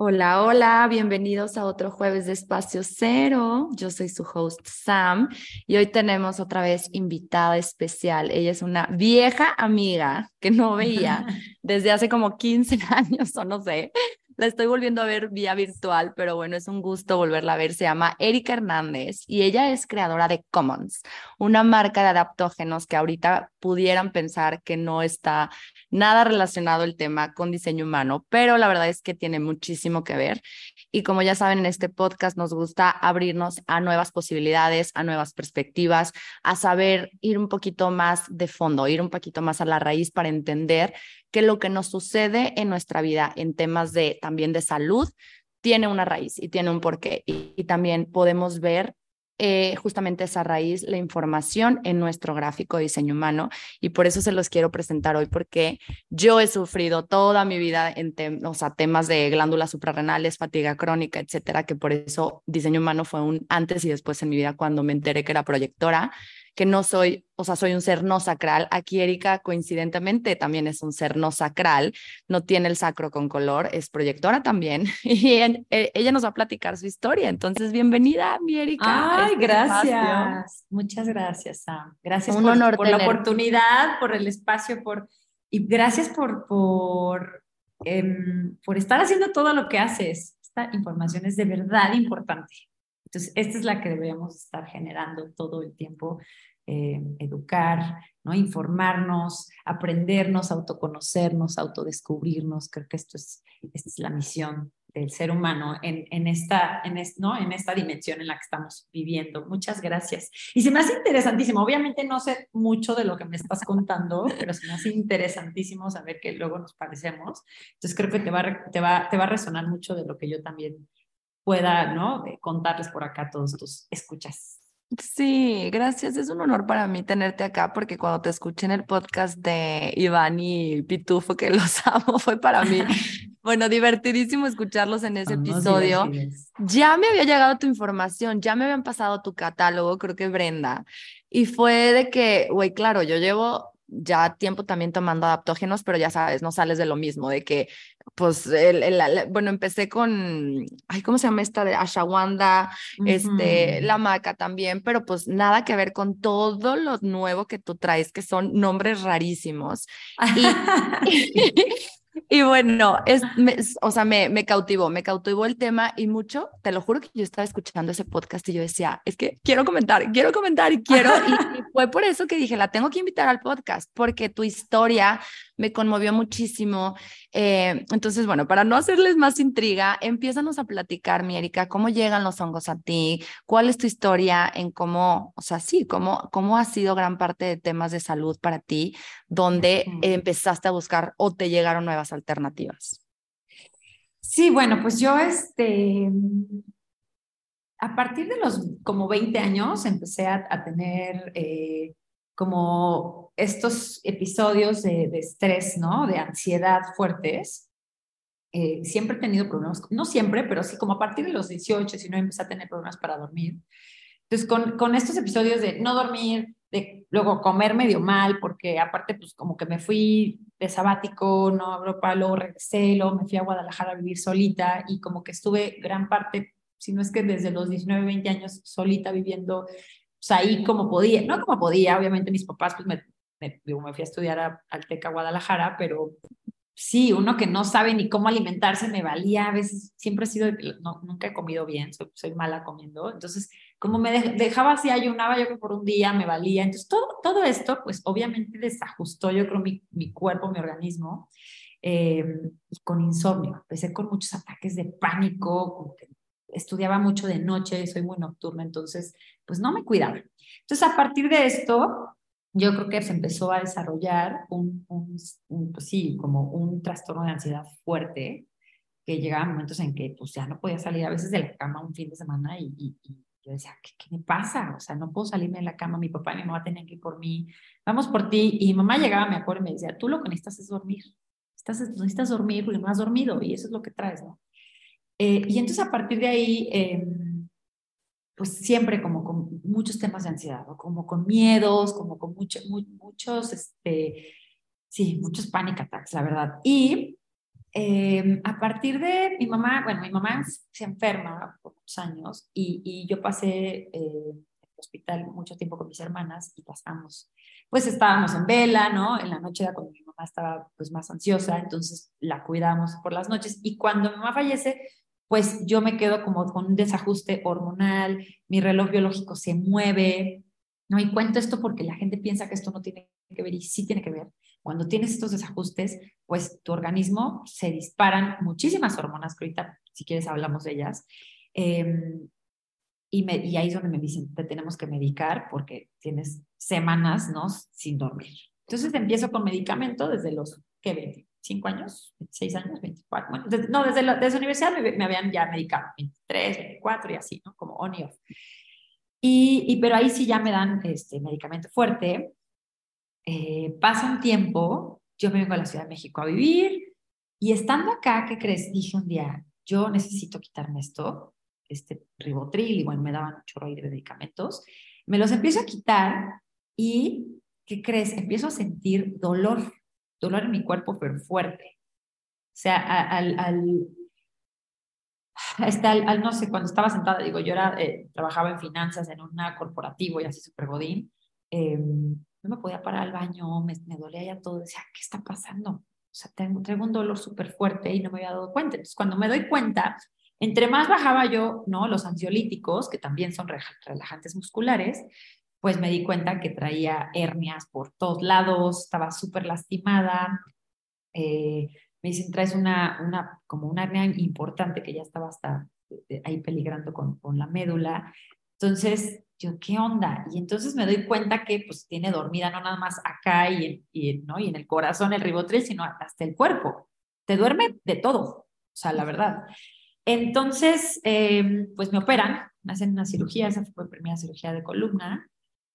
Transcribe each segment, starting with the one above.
Hola, hola, bienvenidos a otro jueves de Espacio Cero. Yo soy su host Sam y hoy tenemos otra vez invitada especial. Ella es una vieja amiga que no veía desde hace como 15 años o no sé. La estoy volviendo a ver vía virtual, pero bueno, es un gusto volverla a ver. Se llama Erika Hernández y ella es creadora de Commons, una marca de adaptógenos que ahorita pudieran pensar que no está nada relacionado el tema con diseño humano, pero la verdad es que tiene muchísimo que ver. Y como ya saben, en este podcast nos gusta abrirnos a nuevas posibilidades, a nuevas perspectivas, a saber ir un poquito más de fondo, ir un poquito más a la raíz para entender que lo que nos sucede en nuestra vida en temas de también de salud tiene una raíz y tiene un porqué. Y, y también podemos ver eh, justamente esa raíz, la información en nuestro gráfico diseño humano. Y por eso se los quiero presentar hoy, porque yo he sufrido toda mi vida en temas de glándulas suprarrenales, fatiga crónica, etcétera, que por eso diseño humano fue un antes y después en mi vida cuando me enteré que era proyectora que no soy, o sea, soy un ser no sacral. Aquí Erika, coincidentemente, también es un ser no sacral, no tiene el sacro con color, es proyectora también, y eh, ella nos va a platicar su historia. Entonces, bienvenida, mi Erika. Ay, este gracias. Muchas gracias, Sam. Gracias un por, honor por la oportunidad, por el espacio, por, y gracias por, por, em, por estar haciendo todo lo que haces. Esta información es de verdad importante. Entonces, esta es la que debemos estar generando todo el tiempo eh, educar, ¿no? informarnos, aprendernos, autoconocernos, autodescubrirnos. Creo que esto es, esta es la misión del ser humano en, en esta, en, ¿no? en esta dimensión en la que estamos viviendo. Muchas gracias. Y se me hace interesantísimo, obviamente no sé mucho de lo que me estás contando, pero se me hace interesantísimo saber que luego nos parecemos. Entonces creo que te va, te va, te va a resonar mucho de lo que yo también pueda ¿no? contarles por acá todos tus escuchas. Sí, gracias. Es un honor para mí tenerte acá porque cuando te escuché en el podcast de Iván y Pitufo, que los amo, fue para mí, bueno, divertidísimo escucharlos en ese episodio. Ya me había llegado tu información, ya me habían pasado tu catálogo, creo que Brenda. Y fue de que, güey, claro, yo llevo ya tiempo también tomando adaptógenos, pero ya sabes, no sales de lo mismo, de que, pues, el, bueno, empecé con, ay, ¿cómo se llama esta? De Ashawanda, este, la maca también, pero pues nada que ver con todo lo nuevo que tú traes, que son nombres rarísimos. Y, Y bueno, es, o sea, me, me cautivó, me cautivó el tema y mucho, te lo juro que yo estaba escuchando ese podcast y yo decía, es que quiero comentar, quiero comentar y quiero, y fue por eso que dije, la tengo que invitar al podcast, porque tu historia me conmovió muchísimo. Eh, entonces, bueno, para no hacerles más intriga, empiézanos a platicar, mi Erika, cómo llegan los hongos a ti, cuál es tu historia en cómo, o sea, sí, cómo, cómo ha sido gran parte de temas de salud para ti, donde empezaste a buscar o te llegaron nuevas alternativas. Sí, bueno, pues yo este, a partir de los como 20 años empecé a, tener eh, como estos episodios de, estrés, ¿no? De ansiedad fuertes. Eh, siempre he tenido problemas, no siempre, pero sí como a partir de los 18, si no empecé a tener problemas para dormir. Entonces, con, con estos episodios de no dormir, de luego comer medio mal, porque aparte, pues como que me fui de sabático, no a Europa, luego regresé, luego me fui a Guadalajara a vivir solita y como que estuve gran parte, si no es que desde los 19, 20 años solita viviendo pues ahí como podía, no como podía, obviamente mis papás pues me, me, me fui a estudiar a, al TECA Guadalajara, pero sí, uno que no sabe ni cómo alimentarse me valía, a veces siempre he sido, no, nunca he comido bien, soy, soy mala comiendo, entonces como me dejaba así, ayunaba yo que por un día me valía, entonces todo, todo esto pues obviamente desajustó yo creo mi, mi cuerpo, mi organismo, eh, y con insomnio, empecé con muchos ataques de pánico, como que estudiaba mucho de noche, soy muy nocturna, entonces, pues no me cuidaba. Entonces, a partir de esto, yo creo que se empezó a desarrollar un, un, pues sí, como un trastorno de ansiedad fuerte, que llegaba momentos en que pues ya no podía salir a veces de la cama un fin de semana y, y, yo decía, ¿qué, ¿qué, me pasa? O sea, no puedo salirme de la cama, mi papá y mi mamá tenían que ir por mí, vamos por ti. Y mi mamá llegaba, me acuerdo, y me decía, tú lo que necesitas es dormir. Estás, necesitas dormir porque no has dormido y eso es lo que traes, ¿no? Eh, y entonces a partir de ahí, em, pues siempre como con muchos temas de ansiedad, como con miedos, como con mucho, muchos, este, sí, muchos panic attacks, la verdad. Y eh, a partir de mi mamá, bueno, mi mamá se enferma por muchos años y, y yo pasé eh, en el hospital mucho tiempo con mis hermanas y pasamos, pues estábamos en vela, ¿no? En la noche era cuando mi mamá estaba pues más ansiosa, entonces la cuidamos por las noches y cuando mi mamá fallece, pues yo me quedo como con un desajuste hormonal, mi reloj biológico se mueve, ¿no? Y cuento esto porque la gente piensa que esto no tiene que ver y sí tiene que ver. Cuando tienes estos desajustes, pues tu organismo se disparan muchísimas hormonas, que ahorita si quieres hablamos de ellas. Em, y, me, y, ahí es donde me dicen, te tenemos que medicar porque tienes semanas, ¿no? Sin dormir. Entonces empiezo con medicamento desde los, ¿qué? 25 años, 26 años, 24. Bueno, no, desde la, desde la universidad me, me, habían ya medicado, 23, 24 y así, ¿no? Como on y off. Y, y, pero ahí sí ya me dan este medicamento fuerte. Eh, pasa un tiempo, yo me vengo a la Ciudad de México a vivir y estando acá, ¿qué crees? Dije un día, yo necesito quitarme esto, este ribotril, bueno, me daban un chorro de medicamentos. Me los empiezo a quitar y, ¿qué crees? Empiezo a sentir dolor, dolor en mi cuerpo, pero fuerte. O sea, al, al, hasta al, no sé, cuando estaba sentada, digo, yo era, eh, trabajaba en finanzas en una corporativo y así súper godín, eh, no me podía parar al baño, me, me, dolía ya todo, decía, ¿qué está pasando? O sea, tengo, traigo un dolor súper fuerte y no me había dado cuenta. Entonces, cuando me doy cuenta, entre más bajaba yo, ¿no? Los ansiolíticos, que también son relajantes musculares, pues me di cuenta que traía hernias por todos lados, estaba súper lastimada, eh, me dicen, traes una, una, como una hernia importante que ya estaba hasta eh, ahí peligrando con, con la médula. Entonces, yo, ¿qué onda? Y entonces me doy cuenta que pues tiene dormida no nada más acá y, y, ¿no? y en el corazón el ribotril, sino hasta el cuerpo. Te duerme de todo, o sea, la verdad. Entonces, eh, pues me operan, me hacen una cirugía, esa fue mi primera cirugía de columna.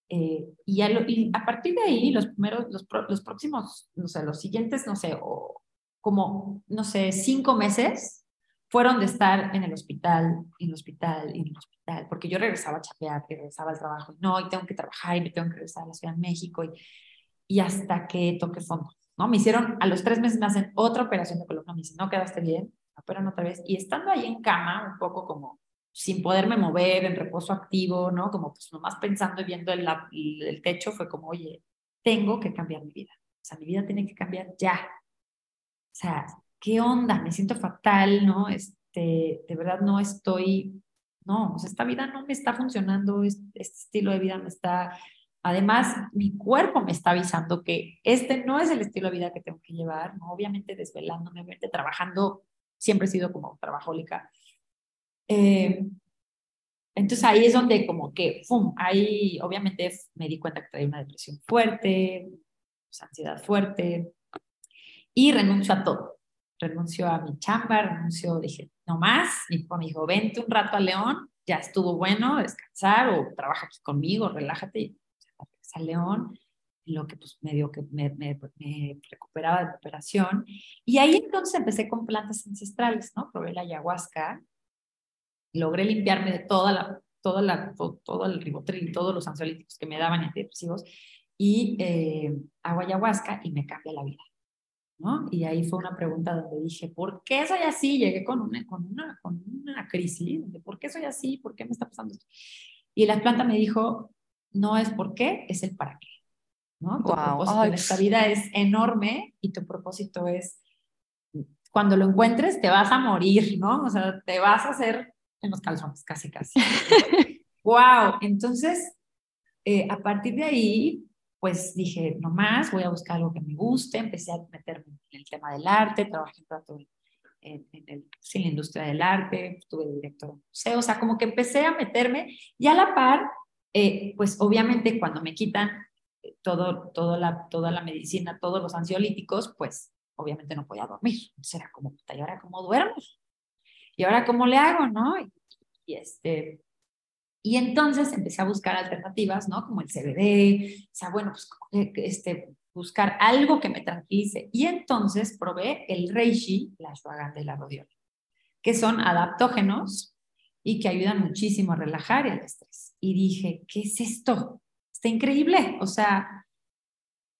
Eh, y, a lo, y, a partir de ahí, los primeros, los, los próximos, no sé, los siguientes, no sé, o como, no sé, cinco meses fueron de estar en el hospital, en el hospital, en el hospital, porque yo regresaba a chapear, regresaba al trabajo, y no, y tengo que trabajar, y me tengo que regresar a la Ciudad de México, y, y hasta que toque fondo, ¿no? Me hicieron, a los tres meses me hacen otra operación de columna, me dicen, no quedaste bien, operan otra vez, y estando ahí en cama, un poco como sin poderme mover, en reposo activo, ¿no? Como pues nomás pensando y viendo el, el techo, fue como, oye, tengo que cambiar mi vida, o sea, mi vida tiene que cambiar ya, o sea, ¿qué onda? Me siento fatal, ¿no? Este, de verdad no estoy, no, o sea, esta vida no me está funcionando, este, estilo de vida me está, además, mi cuerpo me está avisando que este no es el estilo de vida que tengo que llevar, ¿no? Obviamente desvelándome, obviamente trabajando, siempre he sido como trabajólica. Eh, entonces ahí es donde como que, ¡fum! Ahí obviamente me di cuenta que traía una depresión fuerte, pues, ansiedad fuerte, y renuncio a todo. Renuncio a mi chamba, renuncio, dije, no más. Mi hijo me dijo, vente un rato a León, ya estuvo bueno, descansar o trabaja aquí conmigo, relájate. Y a León, lo que pues medio que me, me, me, recuperaba de operación. Y ahí entonces empecé con plantas ancestrales, ¿no? Probé la ayahuasca, logré limpiarme de toda la, toda la, todo, todo el ribotril, todos los ansiolíticos que me daban antidepresivos y eh, hago ayahuasca y me cambia la vida. Y ahí fue una pregunta donde dije, ¿por qué soy así? Llegué con una, con una, con una crisis, de ¿por qué soy así? ¿Por qué me está pasando esto? Y la planta me dijo, no es por qué, es el para qué. ¿no? Tu propósito en esta vida es enorme y tu propósito es, cuando lo encuentres, te vas a morir, ¿no? O sea, te vas a hacer en los calzones, casi, casi. wow, entonces, eh, a partir de ahí, pues dije, no más, voy a buscar algo que me guste, empecé a meterme en el tema del arte, trabajé un rato en, en, el, en la industria del arte, estuve director de museo, o sea, como que empecé a meterme y a la par, eh, pues obviamente cuando me quitan todo, todo la, toda la medicina, todos los ansiolíticos, pues obviamente no podía dormir. Entonces era como, ¿y ahora cómo duermo? ¿Y ahora cómo le hago, no? Y, este, y entonces empecé a buscar alternativas, ¿no? Como el CBD, o sea, bueno, pues este, buscar algo que me tranquilice. Y entonces probé el Reishi, la ashwagandha y la rodiola, que son adaptógenos y que ayudan muchísimo a relajar el estrés. Y dije, ¿qué es esto? Está increíble. O sea,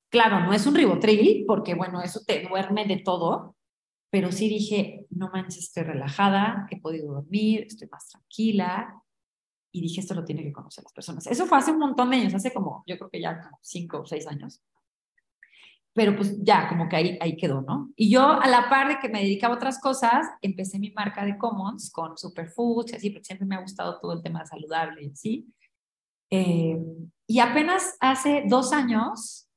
claro, no es un ribotril, porque bueno, eso te duerme de todo, pero sí dije, no manches, estoy relajada, he podido dormir, estoy más tranquila, y dije, esto lo tiene que conocer las personas. Eso fue hace un montón de años, hace como, yo creo que ya como cinco o seis años. Pero pues ya, como que ahí, ahí quedó, ¿no? Y yo, a la par de que me dedicaba a otras cosas, empecé mi marca de Commons con Superfoods y así, porque siempre me ha gustado todo el tema saludable y así. Eh, y apenas hace dos años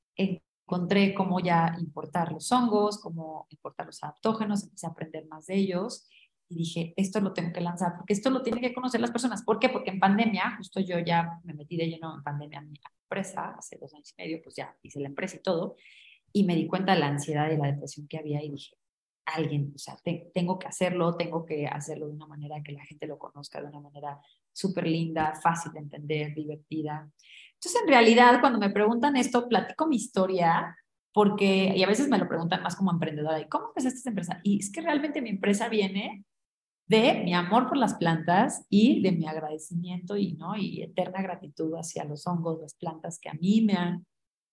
encontré cómo ya importar los hongos, cómo importar los adaptógenos, empecé a aprender más de ellos y dije, esto lo tengo que lanzar, porque esto lo tienen que conocer las personas. ¿Por qué? Porque en pandemia, justo yo ya me metí de lleno en pandemia en mi empresa, hace dos años y medio, pues ya hice la empresa y todo, y me di cuenta de la ansiedad y la depresión que había y dije, alguien, o sea, tengo que hacerlo, tengo que hacerlo de una manera que la gente lo conozca, de una manera súper linda, fácil de entender, divertida. Entonces, en realidad, cuando me preguntan esto, platico mi historia, porque, y a veces me lo preguntan más como emprendedora, ¿y cómo empezaste esta empresa? Y es que realmente mi empresa viene de mi amor por las plantas y de mi agradecimiento y, ¿no? y eterna gratitud hacia los hongos, las plantas que a mí me han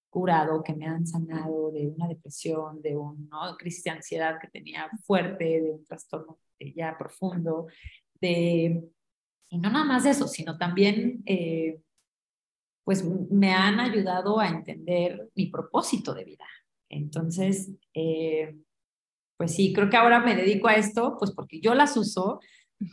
curado, que me han sanado de una depresión, de una crisis de ansiedad que tenía fuerte, de un trastorno ya profundo, de, y no nada más de eso, sino también, eh, pues me han ayudado a entender mi propósito de vida. Entonces, eh, pues sí, creo que ahora me dedico a esto, pues porque yo las uso.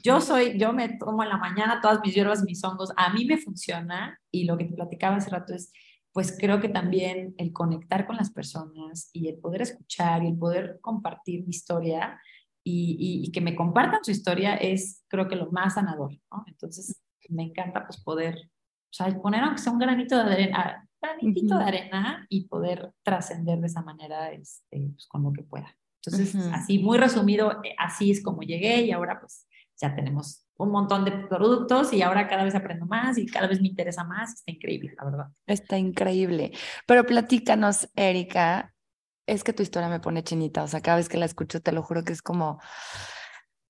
Yo soy, yo me tomo en la mañana todas mis hierbas, mis hongos, a mí me funciona y lo que te platicaba hace rato es, pues creo que también el conectar con las personas y el poder escuchar y el poder compartir mi historia y, y, que me compartan su historia es creo que lo más sanador, ¿no? Entonces me encanta pues poder, o sea, poner aunque sea un granito de arena, granitito de arena y poder trascender de esa manera este, pues, con lo que pueda. Entonces, así muy resumido, eh, así es como llegué y ahora pues ya tenemos un montón de productos y ahora cada vez aprendo más y cada vez me interesa más. Está increíble, la verdad. Está increíble. Pero platícanos, Erika, es que tu historia me pone chinita, o sea, cada vez que la escucho te lo juro que es como,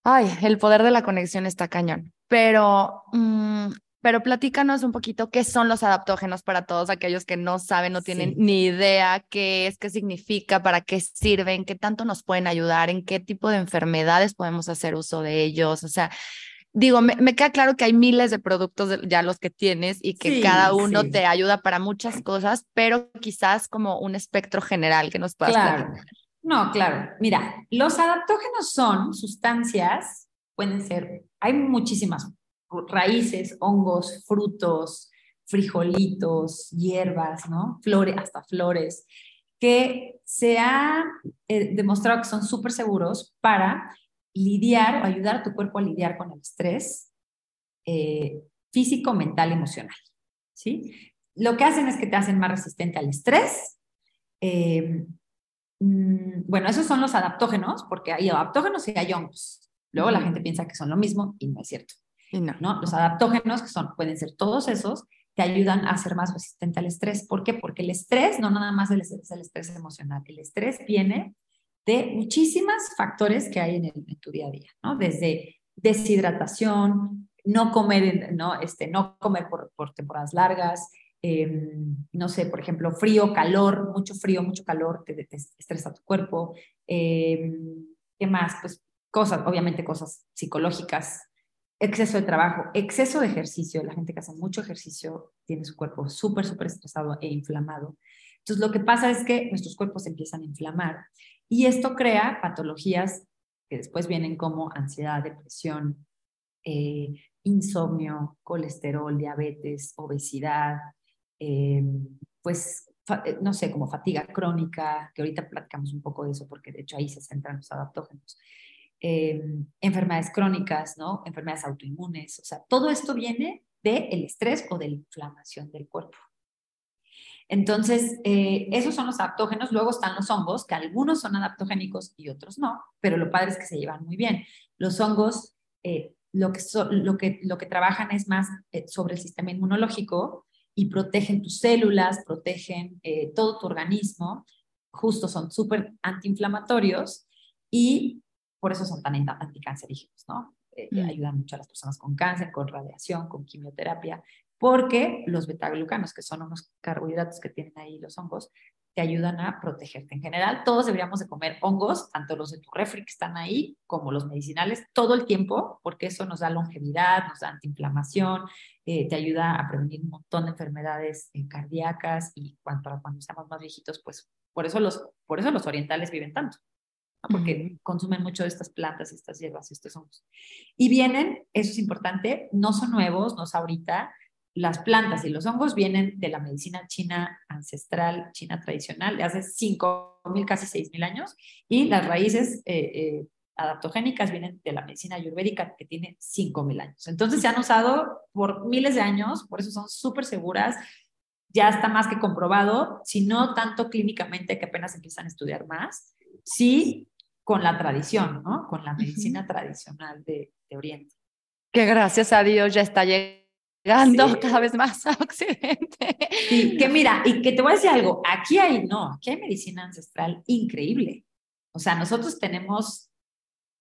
ay, el poder de la conexión está cañón. Pero mm, pero platícanos un poquito qué son los adaptógenos para todos aquellos que no saben, no tienen ni idea qué es, qué significa, para qué sirven, qué tanto nos pueden ayudar, en qué tipo de enfermedades podemos hacer uso de ellos. O sea, digo, me, queda claro que hay miles de productos ya los que tienes y que cada uno te ayuda para muchas cosas, pero quizás como un espectro general que nos puedas claro. No, claro. Mira, los adaptógenos son sustancias, pueden ser, hay muchísimas raíces, hongos, frutos, frijolitos, hierbas, ¿no? Flores, hasta flores, que se ha eh, demostrado que son súper seguros para lidiar o ayudar a tu cuerpo a lidiar con el estrés eh, físico, mental, emocional. ¿sí? Lo que hacen es que te hacen más resistente al estrés. Eh, mm, bueno, esos son los adaptógenos, porque hay adaptógenos y hay hongos. Luego la gente piensa que son lo mismo y no es cierto. No. Los adaptógenos, que son, pueden ser todos esos, te ayudan a ser más resistente al estrés. ¿Por qué? Porque el estrés no nada más es el estrés emocional. El estrés viene de muchísimos factores que hay en, tu día a día, ¿no? Desde deshidratación, no comer, no, este, no comer por, por temporadas largas, em, no sé, por ejemplo, frío, calor, mucho frío, mucho calor, te, te estresa tu cuerpo. Em, ¿Qué más? Pues cosas, obviamente cosas psicológicas, exceso de trabajo, exceso de ejercicio. La gente que hace mucho ejercicio tiene su cuerpo súper, súper estresado e inflamado. Entonces, lo que pasa es que nuestros cuerpos empiezan a inflamar y esto crea patologías que después vienen como ansiedad, depresión, eh, insomnio, colesterol, diabetes, obesidad, eh, pues, eh, no sé, como fatiga crónica, que ahorita platicamos un poco de eso porque de hecho ahí se centran los adaptógenos. Eh, enfermedades crónicas, ¿no? Enfermedades autoinmunes, o sea, todo esto viene del estrés o de la inflamación del cuerpo. Entonces, eh, esos son los adaptógenos. Luego están los hongos, que algunos son adaptogénicos y otros no, pero lo padre es que se llevan muy bien. Los hongos, eh, lo, que lo, que, lo que trabajan es más sobre el sistema inmunológico y protegen tus células, protegen todo tu organismo. Justo son súper antiinflamatorios y por eso son tan anticancerígenos, ¿no? Eh, mm. Ayudan mucho a las personas con cáncer, con radiación, con quimioterapia. porque los betaglucanos, que son unos carbohidratos que tienen ahí los hongos, te ayudan a protegerte. En general, todos deberíamos de comer hongos, tanto los de tu refri que están ahí como los medicinales, todo el tiempo, porque eso nos da longevidad, nos da antiinflamación, eh, te ayuda a prevenir un montón de enfermedades eh, cardíacas y cuando, para cuando estamos más viejitos, pues por eso los, por eso los orientales viven tanto, porque consumen mucho de estas plantas, estas hierbas, estos hongos. Y vienen, eso es importante, no son nuevos, no es ahorita, las plantas y los hongos vienen de la medicina china ancestral, china tradicional, de hace 5.000, casi 6.000 años, y las raíces eh, eh, adaptogénicas vienen de la medicina ayurvédica, que tiene 5.000 años. Entonces se han usado por miles de años, por eso son súper seguras, ya está más que comprobado, si no tanto clínicamente que apenas empiezan a estudiar más, sí con la tradición, ¿no? Con la medicina tradicional de, de Oriente. Que gracias a Dios ya está llegando llegando cada vez más a Occidente. Sí, que mira, y que te voy a decir algo, aquí hay, no, aquí hay medicina ancestral increíble. O sea, nosotros tenemos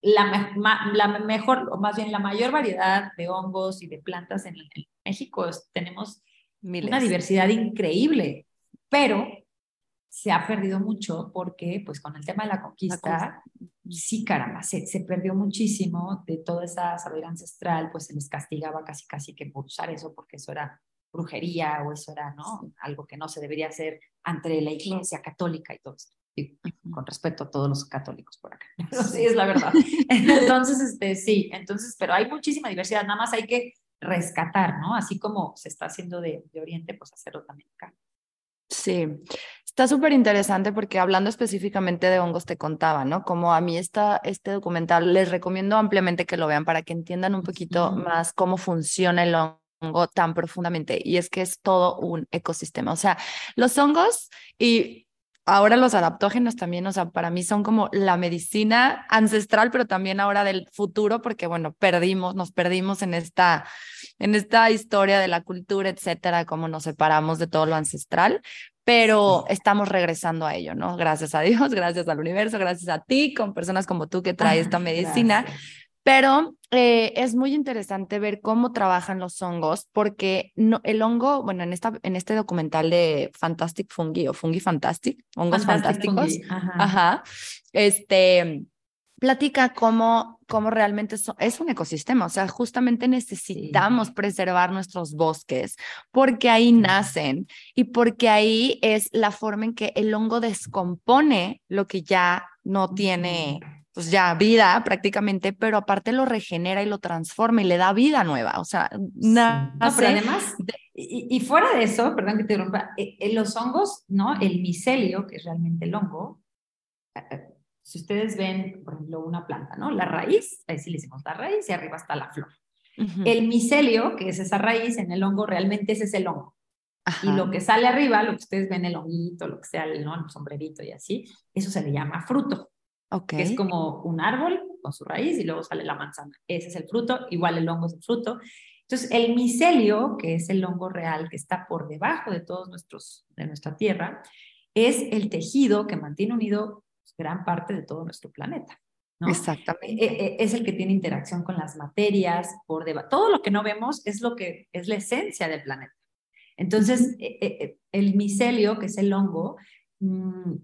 la, la mejor, o más bien la mayor variedad de hongos y de plantas en, México. Tenemos una diversidad increíble, pero se ha perdido mucho porque, pues, con el tema de la conquista, sí, caramba, se, se, perdió muchísimo de toda esa sabiduría ancestral, pues se les castigaba casi, casi que por usar eso, porque eso era brujería o eso era, ¿no? Algo que no se debería hacer ante la iglesia católica y todo esto. Y con respeto a todos los católicos por acá. sí, es la verdad. Entonces, este, sí, entonces, pero hay muchísima diversidad, nada más hay que rescatar, ¿no? Así como se está haciendo de, de Oriente, pues hacerlo también acá. Sí, está súper interesante porque hablando específicamente de hongos te contaba, ¿no? Como a mí está este documental, les recomiendo ampliamente que lo vean para que entiendan un poquito más cómo funciona el hongo tan profundamente. Y es que es todo un ecosistema. O sea, los hongos y ahora los adaptógenos también, o sea, para mí son como la medicina ancestral, pero también ahora del futuro, porque bueno, perdimos, nos perdimos en esta, en esta historia de la cultura, etcétera, cómo nos separamos de todo lo ancestral, pero estamos regresando a ello, ¿no? Gracias a Dios, gracias al universo, gracias a ti, con personas como tú que traes esta medicina. Pero eh, es muy interesante ver cómo trabajan los hongos, porque no, el hongo, bueno, en, esta, en este documental de Fantastic Fungi o Fungi Fantastic, hongos fantásticos, ajá. este, platica cómo, cómo realmente es un ecosistema, o sea, justamente necesitamos preservar nuestros bosques porque ahí nacen y porque ahí es la forma en que el hongo descompone lo que ya no tiene pues ya vida prácticamente, pero aparte lo regenera y lo transforma y le da vida nueva. O sea, nada. No, pero además, y, fuera de eso, perdón que te interrumpa, eh, eh, los hongos, ¿no? El micelio, que es realmente el hongo, si ustedes ven, por ejemplo, una planta, ¿no? La raíz, ahí sí le hicimos la raíz y arriba está la flor. El micelio, que es esa raíz en el hongo, realmente ese es el hongo. Y lo que sale arriba, lo que ustedes ven, el honguito, lo que sea, ¿no? el sombrerito y así, eso se le llama fruto. Que es como un árbol con su raíz y luego sale la manzana. Ese es el fruto, igual el hongo es el fruto. Entonces, el micelio, que es el hongo real que está por debajo de todos nuestros, de nuestra tierra, es el tejido que mantiene unido gran parte de todo nuestro planeta. ¿no? Exactamente. E, e, es el que tiene interacción con las materias por. Todo lo que no vemos es lo que es la esencia del planeta. Entonces, e, el micelio, que es el hongo, mm,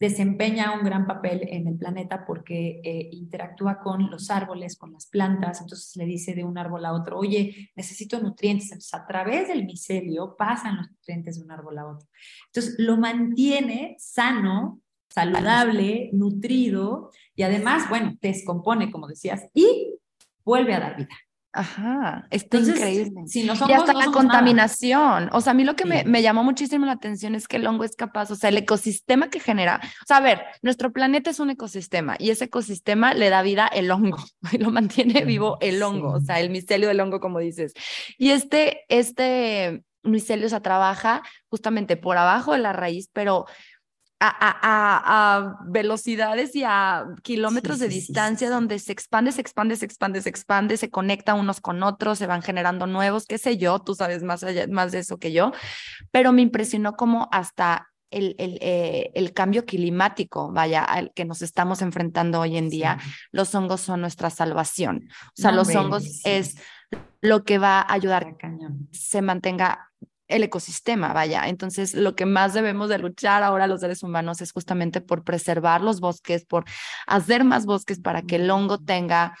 desempeña un gran papel en el planeta porque eh, interactúa con los árboles, con las plantas, entonces le dice de un árbol a otro, oye, necesito nutrientes, entonces a través del micelio pasan los nutrientes de un árbol a otro. Entonces lo mantiene sano, saludable, nutrido y además, bueno, descompone, como decías, y vuelve a dar vida. Ajá, está increíble. Si no y hasta la contaminación. O sea, a mí lo que me, me, llamó muchísimo la atención es que el hongo es capaz, o sea, el ecosistema que genera. O sea, a ver, nuestro planeta es un ecosistema y ese ecosistema le da vida el hongo y lo mantiene vivo el hongo, o sea, el micelio del hongo, como dices. Y este, este micelio, se trabaja justamente por abajo de la raíz, pero a, velocidades y a kilómetros de distancia donde se expande, se expande, se expande, se expande, se conecta unos con otros, se van generando nuevos, qué sé yo, tú sabes más, allá, más de eso que yo, pero me impresionó como hasta el, el, eh, el, cambio climático, vaya, al que nos estamos enfrentando hoy en día, los hongos son nuestra salvación. O sea, los hongos es lo que va a ayudar se mantenga el ecosistema, vaya. Entonces, lo que más debemos de luchar ahora los seres humanos es justamente por preservar los bosques, por hacer más bosques para que el hongo tenga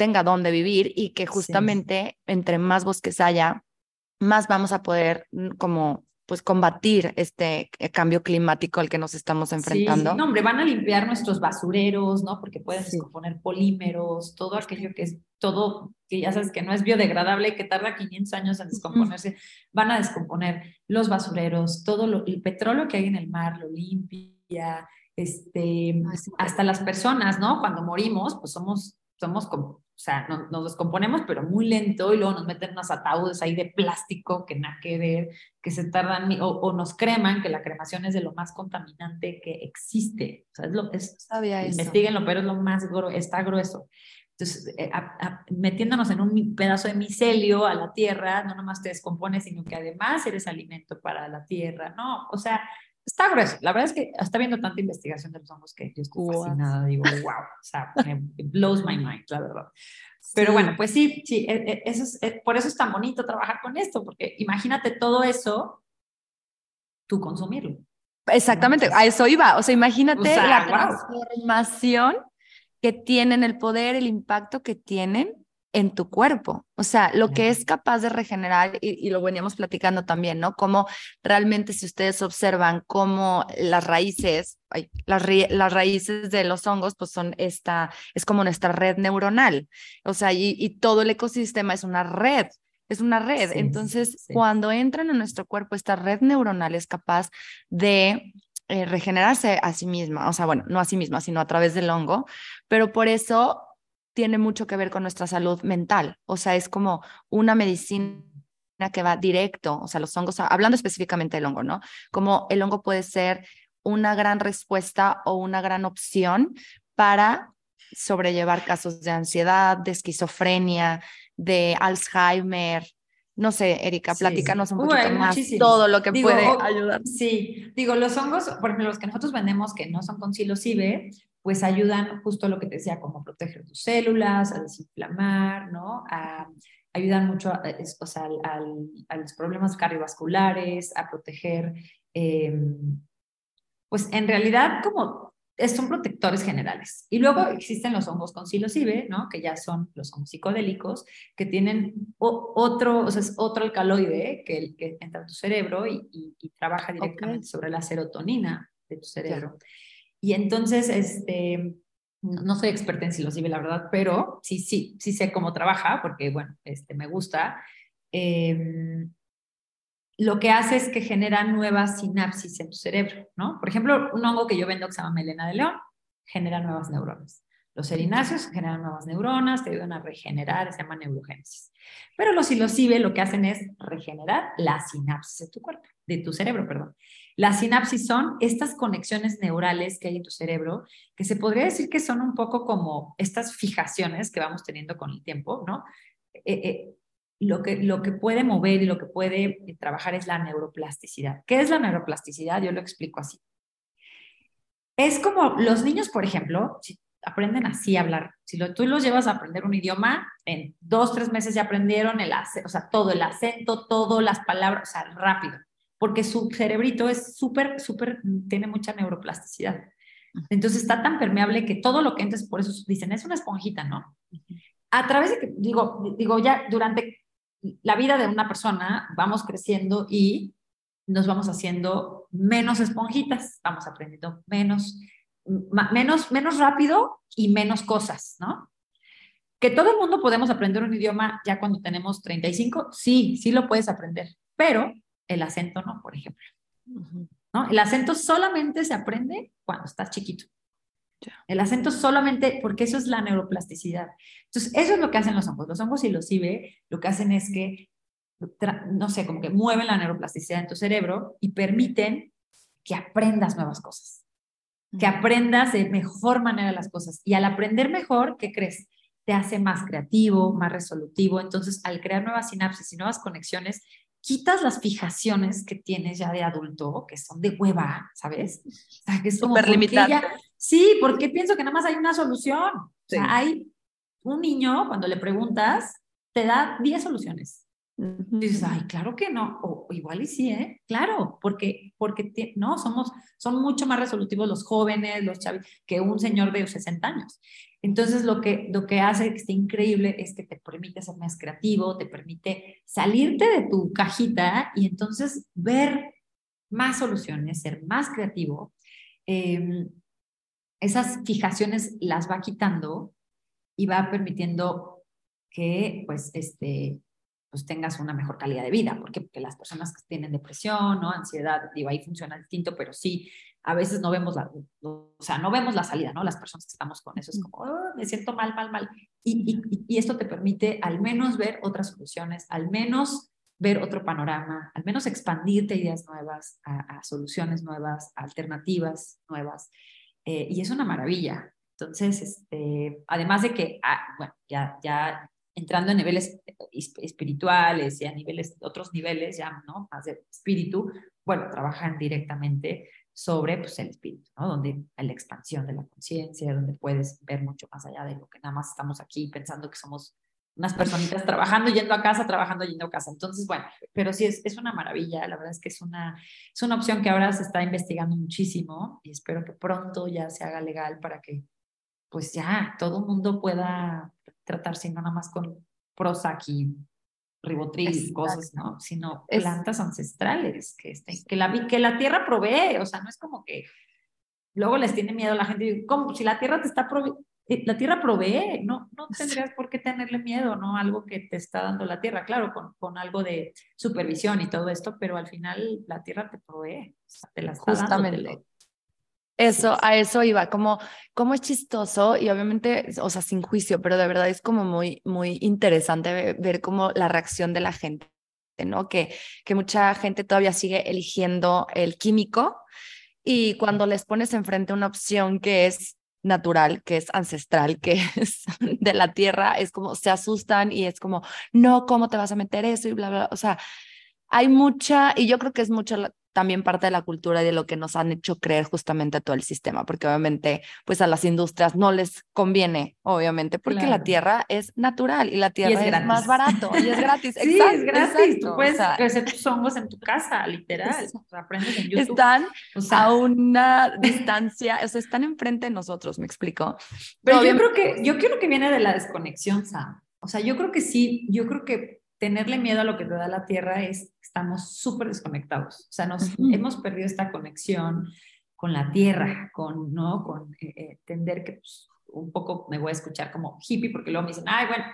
tenga dónde vivir y que justamente entre más bosques haya, más vamos a poder mm, como pues combatir este eh, cambio climático al que nos estamos enfrentando. Sí, no, hombre, van a limpiar nuestros basureros, ¿no? Porque pueden descomponer polímeros, todo aquello que es todo, que ya sabes que no es biodegradable, que tarda 500 años en descomponerse, van a descomponer los basureros, todo lo, el petróleo que hay en el mar lo limpia, este, hasta las personas, ¿no? Cuando morimos, pues somos, somos como o sea, nos descomponemos, pero muy lento, y luego nos meten unos ataúdes ahí de plástico que nada que ver, que se tardan, o, nos creman, que la cremación es de lo más contaminante que existe. O sea, es lo, es, Sabía investiguenlo, pero es lo más grueso, está grueso. Entonces, eh, metiéndonos en un pedazo de micelio a la tierra, no nomás te descompones, sino que además eres alimento para la tierra, ¿no? O sea, está grueso. La verdad es que está viendo tanta investigación de los hongos que yo estoy fascinada. Digo, wow, o sea, blows my mind, la verdad. Pero bueno, pues sí, sí, e, e, eso es, e, por eso es tan bonito trabajar con esto, porque imagínate todo eso, tú consumirlo. Exactamente, a eso iba. O sea, imagínate la transformación que tienen, el poder, el impacto que tienen en tu cuerpo. O sea, lo que es capaz de regenerar, y, lo veníamos platicando también, ¿no? Como realmente si ustedes observan cómo las raíces, las, las, raíces de los hongos, pues son esta, es como nuestra red neuronal. O sea, y, todo el ecosistema es una red. Es una red. Entonces, cuando entran en nuestro cuerpo, esta red neuronal es capaz de eh, regenerarse a sí misma, o sea, bueno, no a sí misma, sino a través del hongo, pero por eso tiene mucho que ver con nuestra salud mental. O sea, es como una medicina que va directo, o sea, los hongos, hablando específicamente del hongo, ¿no? Como el hongo puede ser una gran respuesta o una gran opción para sobrellevar casos de ansiedad, de esquizofrenia, de Alzheimer. No sé, Erika, platícanos un poquito más todo lo que puede ayudar. Sí, digo, los hongos, por ejemplo, los que nosotros vendemos que no son con psilocibe, pues ayudan justo a lo que te decía, como proteger tus células, a desinflamar, ¿no? A, ayudan mucho a, o sea, a los problemas cardiovasculares, a proteger, em, pues en realidad como son protectores generales. Y luego existen los hongos con psilocibe, ¿no? Que ya son los hongos psicodélicos, que tienen otro, o sea, es otro alcaloide que, que entra en tu cerebro y, y, trabaja directamente sobre la serotonina de tu cerebro. Y entonces, este, no soy experta en psilocibe, la verdad, pero sí, sí, sí sé cómo trabaja, porque, bueno, este, me gusta. Em, lo que hace es que genera nuevas sinapsis en tu cerebro, ¿no? Por ejemplo, un hongo que yo vendo que se llama melena de león genera nuevas neuronas. Los erináceos generan nuevas neuronas, te ayudan a regenerar, se llama neurogénesis. Pero los psilocibe lo que hacen es regenerar la sinapsis de tu cuerpo, de tu cerebro, perdón. Las sinapsis son estas conexiones neurales que hay en tu cerebro, que se podría decir que son un poco como estas fijaciones que vamos teniendo con el tiempo, ¿no? Eh, eh, lo, que, lo que puede mover y lo que puede eh, trabajar es la neuroplasticidad. ¿Qué es la neuroplasticidad? Yo lo explico así. Es como los niños, por ejemplo, aprenden así a hablar. Si tú los llevas a aprender un idioma, en dos, tres meses ya aprendieron el o sea, todo el acento, todas las palabras, o sea, rápido porque su cerebrito es súper, súper, tiene mucha neuroplasticidad. Entonces está tan permeable que todo lo que entres, por eso dicen, es una esponjita, ¿no? A través de que, digo, digo, ya durante la vida de una persona vamos creciendo y nos vamos haciendo menos esponjitas, vamos aprendiendo menos, menos, menos rápido y menos cosas, ¿no? Que todo el mundo podemos aprender un idioma ya cuando tenemos 35, sí, sí lo puedes aprender, pero el acento no, por ejemplo. ¿no? El acento solamente se aprende cuando estás chiquito. El acento solamente, porque eso es la neuroplasticidad. Entonces, eso es lo que hacen los hongos. Los hongos y los IBE lo que hacen es que, no sé, como que mueven la neuroplasticidad en tu cerebro y permiten que aprendas nuevas cosas, que aprendas de mejor manera las cosas. Y al aprender mejor, ¿qué crees? Te hace más creativo, más resolutivo. Entonces, al crear nuevas sinapsis y nuevas conexiones, quitas las fijaciones que tienes ya de adulto, que son de hueva, ¿sabes? O sea, que es súper limitante. Sí, porque pienso que nada más hay una solución. O sea, hay un niño, cuando le preguntas, te da 10 soluciones. Dices, ay, claro que no, o igual y sí, ¿eh? Claro, porque, porque no, somos, son mucho más resolutivos los jóvenes, los chavis, que un señor de 60 años. Entonces, lo que, lo que hace que esté increíble es que te permite ser más creativo, te permite salirte de tu cajita y entonces ver más soluciones, ser más creativo. Em, esas fijaciones las va quitando y va permitiendo que, pues, este, pues tengas una mejor calidad de vida. ¿Por qué? Porque las personas que tienen depresión, ¿no? ansiedad, digo, ahí funciona distinto, pero sí, a veces no vemos la, o sea, no vemos la salida, ¿no? Las personas que estamos con eso es como, oh, me siento mal, mal, mal. Y, y, y, esto te permite al menos ver otras soluciones, al menos ver otro panorama, al menos expandirte ideas nuevas, a, soluciones nuevas, a alternativas nuevas. Eh, y es una maravilla. Entonces, este, además de que, ah, bueno, ya, ya entrando en niveles espirituales y a niveles, otros niveles ya, ¿no? Más de espíritu, bueno, trabajan directamente sobre pues, el espíritu, ¿no? Donde hay la expansión de la conciencia, donde puedes ver mucho más allá de lo que nada más estamos aquí pensando que somos unas personitas trabajando, yendo a casa, trabajando, yendo a casa. Entonces, bueno, pero sí es, es una maravilla, la verdad es que es una, es una opción que ahora se está investigando muchísimo y espero que pronto ya se haga legal para que pues ya todo el mundo pueda tratarse no nada más con Prozac y Ribotril y cosas, ¿no? Sino plantas ancestrales que, estén, que, la, que la tierra provee, o sea, no es como que luego les tiene miedo a la gente, ¿cómo? Si la tierra te está eh, la tierra provee, no, no tendrías por qué tenerle miedo, ¿no? Algo que te está dando la tierra, claro, con, con algo de supervisión y todo esto, pero al final la tierra te provee, te la está Justamente. Dando, eso, a eso iba, como, como es chistoso y obviamente, o sea, sin juicio, pero de verdad es como muy, muy interesante ver, ver como la reacción de la gente, ¿no? Que, que mucha gente todavía sigue eligiendo el químico y cuando les pones enfrente una opción que es natural, que es ancestral, que es de la tierra, es como se asustan y es como, no, ¿cómo te vas a meter eso? Y bla, bla, o sea, hay mucha, y yo creo que es mucho también parte de la cultura y de lo que nos han hecho creer justamente todo el sistema, porque obviamente pues a las industrias no les conviene, obviamente, porque la tierra es natural y la tierra es, más barato y es gratis. sí, es gratis. Tú puedes crecer tus hongos en tu casa, literal. aprendes en YouTube. Están a una distancia, o sea, están enfrente de nosotros, ¿me explico? Pero yo creo que, yo creo que viene de la desconexión, Sam. O sea, yo creo que sí, yo creo que tenerle miedo a lo que te da la tierra es estamos súper desconectados. O sea, nos hemos perdido esta conexión con la tierra, con, ¿no? Con eh, eh, entender que pues, un poco me voy a escuchar como hippie porque luego me dicen, ay, bueno,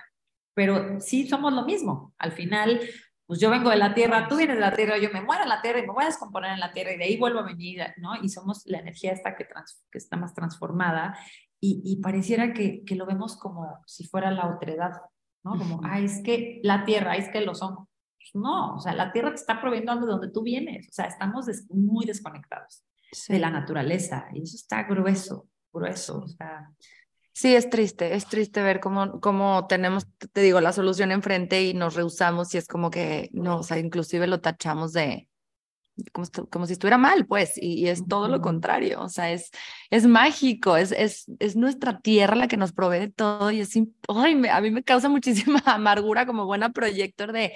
pero sí somos lo mismo. Al final, pues yo vengo de la tierra, tú vienes de la tierra, yo me muero en la tierra y me voy a descomponer en la tierra y de ahí vuelvo a venir, ¿no? Y somos la energía esta que, que está más transformada y, y pareciera que, que, lo vemos como si fuera la otredad, ¿no? Como, ay, es que la tierra, es que lo son. Pues, no, o sea, la tierra te está proveyendo algo de donde tú vienes, o sea, estamos muy desconectados de la naturaleza y eso está grueso, grueso, o sea. Sí, es triste, es triste ver cómo, cómo tenemos, te digo, la solución enfrente y nos rehusamos y es como que, no, o sea, inclusive lo tachamos de, como, como si estuviera mal, pues, y, es todo lo contrario, o sea, es, es mágico, es, es, es nuestra tierra la que nos provee de todo y es, ay, a mí me causa muchísima amargura como buena proyector de,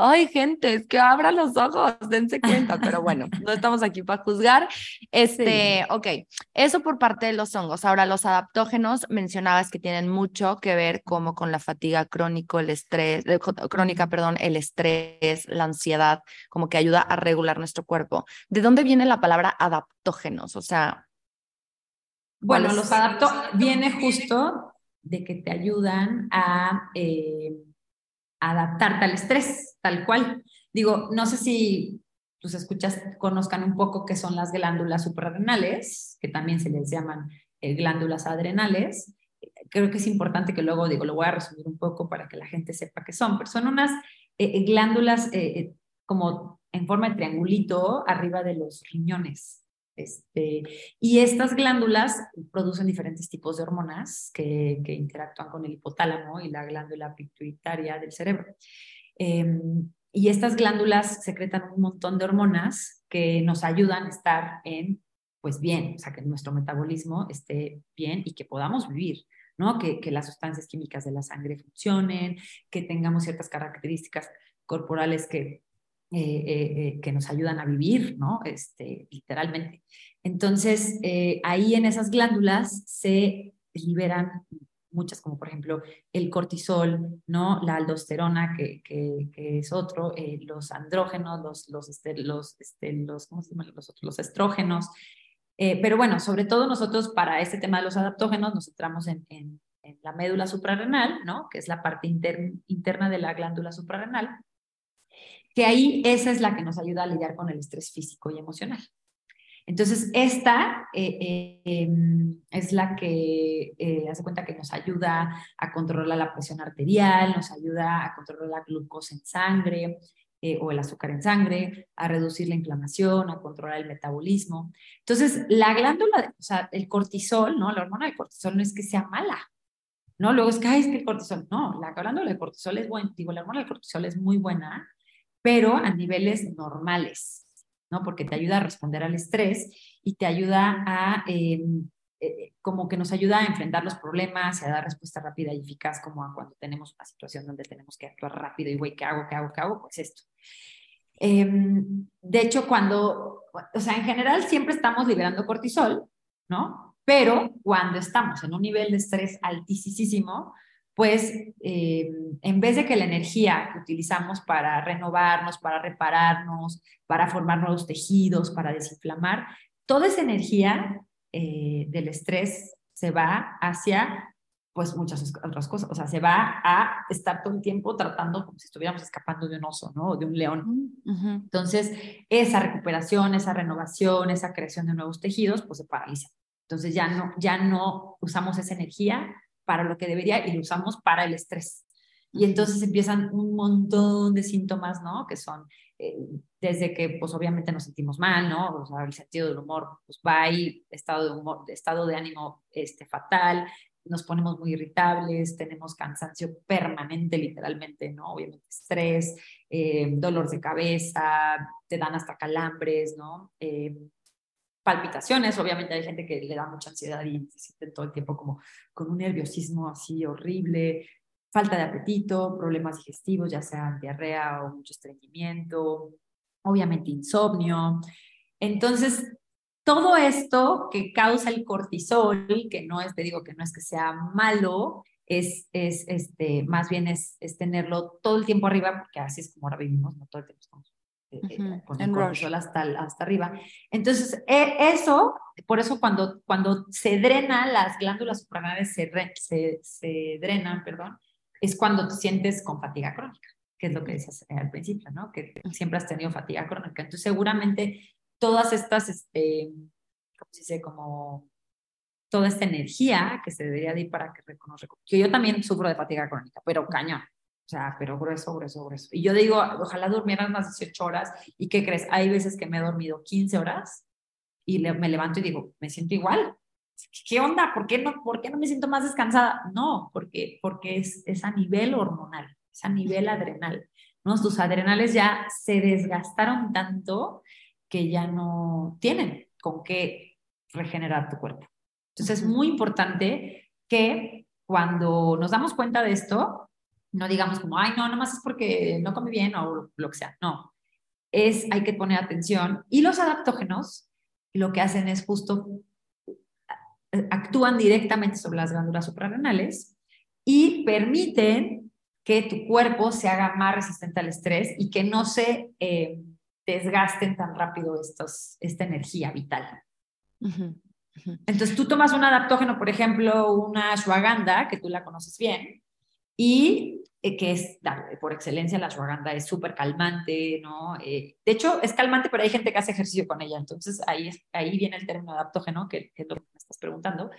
ay, gente, es que abran los ojos, dense cuenta, pero bueno, no estamos aquí para juzgar. Este, ok, eso por parte de los hongos. Ahora, los adaptógenos mencionabas que tienen mucho que ver como con la fatiga crónico, el estrés, eh, crónica, perdón, el estrés, la ansiedad, como que ayuda a regular nuestro cuerpo. ¿De dónde viene la palabra adaptógenos? O sea, bueno, los adaptógenos viene justo de que te ayudan a eh, adaptarte al estrés, tal cual. Digo, no sé si tus escuchas conozcan un poco qué son las glándulas suprarrenales, que también se les llaman eh, glándulas adrenales. Creo que es importante que luego, digo, lo voy a resumir un poco para que la gente sepa qué son, pero son unas eh, eh, glándulas como en forma de triangulito arriba de los riñones. Este, y estas glándulas producen diferentes tipos de hormonas que, que, interactúan con el hipotálamo y la glándula pituitaria del cerebro. Em, y estas glándulas secretan un montón de hormonas que nos ayudan a estar en, pues bien, o sea, que nuestro metabolismo esté bien y que podamos vivir ¿no? Que, que las sustancias químicas de la sangre funcionen, que tengamos ciertas características corporales que, eh, eh, eh, que nos ayudan a vivir, ¿no? Este, literalmente. Entonces, ahí en esas glándulas se liberan muchas, como por ejemplo el cortisol, ¿no? La aldosterona, que, que, es otro, los andrógenos, los, los, este, los, este, los, ¿cómo se llaman los Los estrógenos. pero bueno, sobre todo nosotros para este tema de los adaptógenos nos centramos en, en, la médula suprarrenal, ¿no? Que es la parte interna de la glándula suprarrenal que ahí esa es la que nos ayuda a lidiar con el estrés físico y emocional. Entonces, esta eh, eh, em, es la que eh, hace cuenta que nos ayuda a controlar la presión arterial, nos ayuda a controlar la glucosa en sangre o el azúcar en sangre, a reducir la inflamación, a controlar el metabolismo. Entonces, la glándula, o sea, el cortisol, ¿no? La hormona del cortisol no es que sea mala, ¿no? Luego es que, es que el cortisol, no, la glándula del cortisol es buena, digo, la hormona del cortisol es muy buena, pero a niveles normales, ¿no? Porque te ayuda a responder al estrés y te ayuda a, em, eh, como que nos ayuda a enfrentar los problemas y a dar respuesta rápida y eficaz, como a cuando tenemos una situación donde tenemos que actuar rápido y, güey, ¿qué hago? ¿Qué hago? ¿Qué hago? Pues esto. Em, de hecho, cuando, o sea, en general siempre estamos liberando cortisol, ¿no? Pero cuando estamos en un nivel de estrés altísimo, pues eh, en vez de que la energía que utilizamos para renovarnos, para repararnos, para formar nuevos tejidos, para desinflamar, toda esa energía eh, del estrés se va hacia pues muchas otras cosas, o sea, se va a estar todo el tiempo tratando como si estuviéramos escapando de un oso, ¿no? O de un león. Entonces, esa recuperación, esa renovación, esa creación de nuevos tejidos, pues se paraliza. Entonces ya no, ya no usamos esa energía para lo que debería y lo usamos para el estrés. Y entonces empiezan un montón de síntomas, ¿no? Que son eh, desde que, pues obviamente nos sentimos mal, ¿no? O sea, el sentido del humor, pues va ahí, estado de humor, estado de ánimo este, fatal, nos ponemos muy irritables, tenemos cansancio permanente, literalmente, ¿no? Obviamente estrés, eh, dolor de cabeza, te dan hasta calambres, ¿no? Eh, palpitaciones, obviamente hay gente que le da mucha ansiedad y se siente todo el tiempo como con un nerviosismo así horrible, falta de apetito, problemas digestivos, ya sea diarrea o mucho estreñimiento, obviamente insomnio. Entonces, todo esto que causa el cortisol, que no es, te digo que no es que sea malo, es, es este, más bien es, es tenerlo todo el tiempo arriba, porque así es como ahora vivimos, no todo el tiempo estamos eh, con el cortisol hasta, hasta arriba. Entonces, e, eso, por eso cuando, cuando se drenan las glándulas suprarrenales, se, se, se, drenan, perdón, es cuando te sientes con fatiga crónica, que es lo que decías al principio, ¿no? Que siempre has tenido fatiga crónica. Entonces, seguramente todas estas, este, ¿cómo se dice? Como toda esta energía que se debería de ir para que reconozca. Yo también sufro de fatiga crónica, pero cañón. O sea, pero grueso, grueso, grueso. Y yo digo, ojalá durmieran más 18 horas. ¿Y qué crees? Hay veces que me he dormido 15 horas y me levanto y digo, me siento igual. ¿Qué onda? ¿Por qué no, por qué no me siento más descansada? No, porque, porque es, es a nivel hormonal, es a nivel adrenal. ¿no? Tus adrenales ya se desgastaron tanto que ya no tienen con qué regenerar tu cuerpo. Entonces es muy importante que cuando nos damos cuenta de esto, no digamos como, ay, no, nomás es porque no come bien o lo que sea. No, es, hay que poner atención. Y los adaptógenos lo que hacen es justo, actúan directamente sobre las glándulas suprarrenales y permiten que tu cuerpo se haga más resistente al estrés y que no se eh, desgasten tan rápido estos, esta energía vital. Entonces tú tomas un adaptógeno, por ejemplo, una ashwagandha, que tú la conoces bien, y eh, que es por excelencia la ashwagandha es súper calmante, ¿no? Eh, de hecho, es calmante, pero hay gente que hace ejercicio con ella, entonces ahí, ahí viene el término adaptógeno, que, que es lo que me estás preguntando.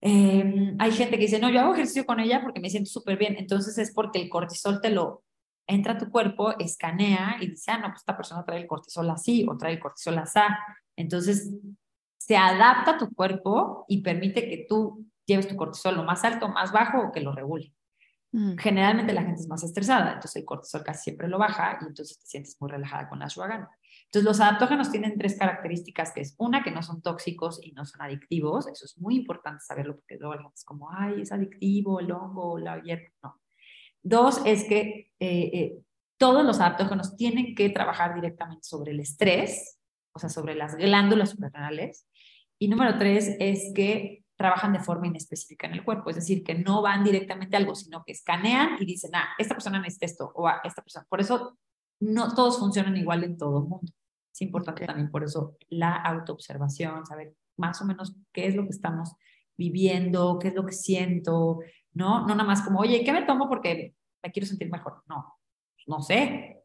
Em, hay gente que dice, no, yo hago ejercicio con ella porque me siento súper bien, entonces es porque el cortisol te lo entra a tu cuerpo, escanea y dice, ah, no, pues esta persona trae el cortisol así o trae el cortisol así. Entonces, se adapta a tu cuerpo y permite que tú lleves tu cortisol lo más alto, más bajo o que lo regule. Generalmente la gente es más estresada, entonces el cortisol casi siempre lo baja y entonces te sientes muy relajada con la ashwagandha. Entonces, los adaptógenos tienen tres características, que es una, que no son tóxicos y no son adictivos. Eso es muy importante saberlo porque luego es como, ay, es adictivo el hongo, la hierba. No. Dos, es que eh, eh, todos los adaptógenos tienen que trabajar directamente sobre el estrés, o sea, sobre las glándulas suprarrenales. Y número tres es que trabajan de forma inespecífica en el cuerpo, es decir, que no van directamente a algo, sino que escanean y dicen, ah, esta persona necesita esto, o a esta persona. Por eso no todos funcionan igual en todo el mundo. Es importante también por eso la autoobservación, saber más o menos qué es lo que estamos viviendo, qué es lo que siento, ¿no? No nada más como, oye, ¿qué me tomo porque me quiero sentir mejor? No, no sé.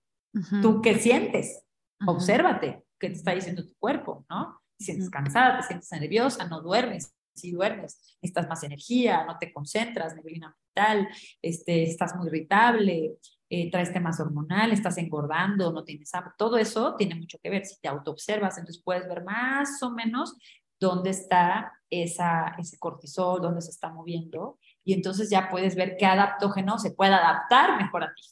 ¿Tú qué sientes? Obsérvate, ¿qué te está diciendo tu cuerpo, no? Te sientes cansada, te sientes nerviosa, no duermes, si duermes, necesitas más energía, no te concentras, neblina mental, este, estás muy irritable, eh, traes temas hormonales, estás engordando, no tienes hambre, todo eso tiene mucho que ver. Si te autoobservas, entonces puedes ver más o menos dónde está esa, ese cortisol, dónde se está moviendo, y entonces ya puedes ver qué adaptógeno se puede adaptar mejor a ti.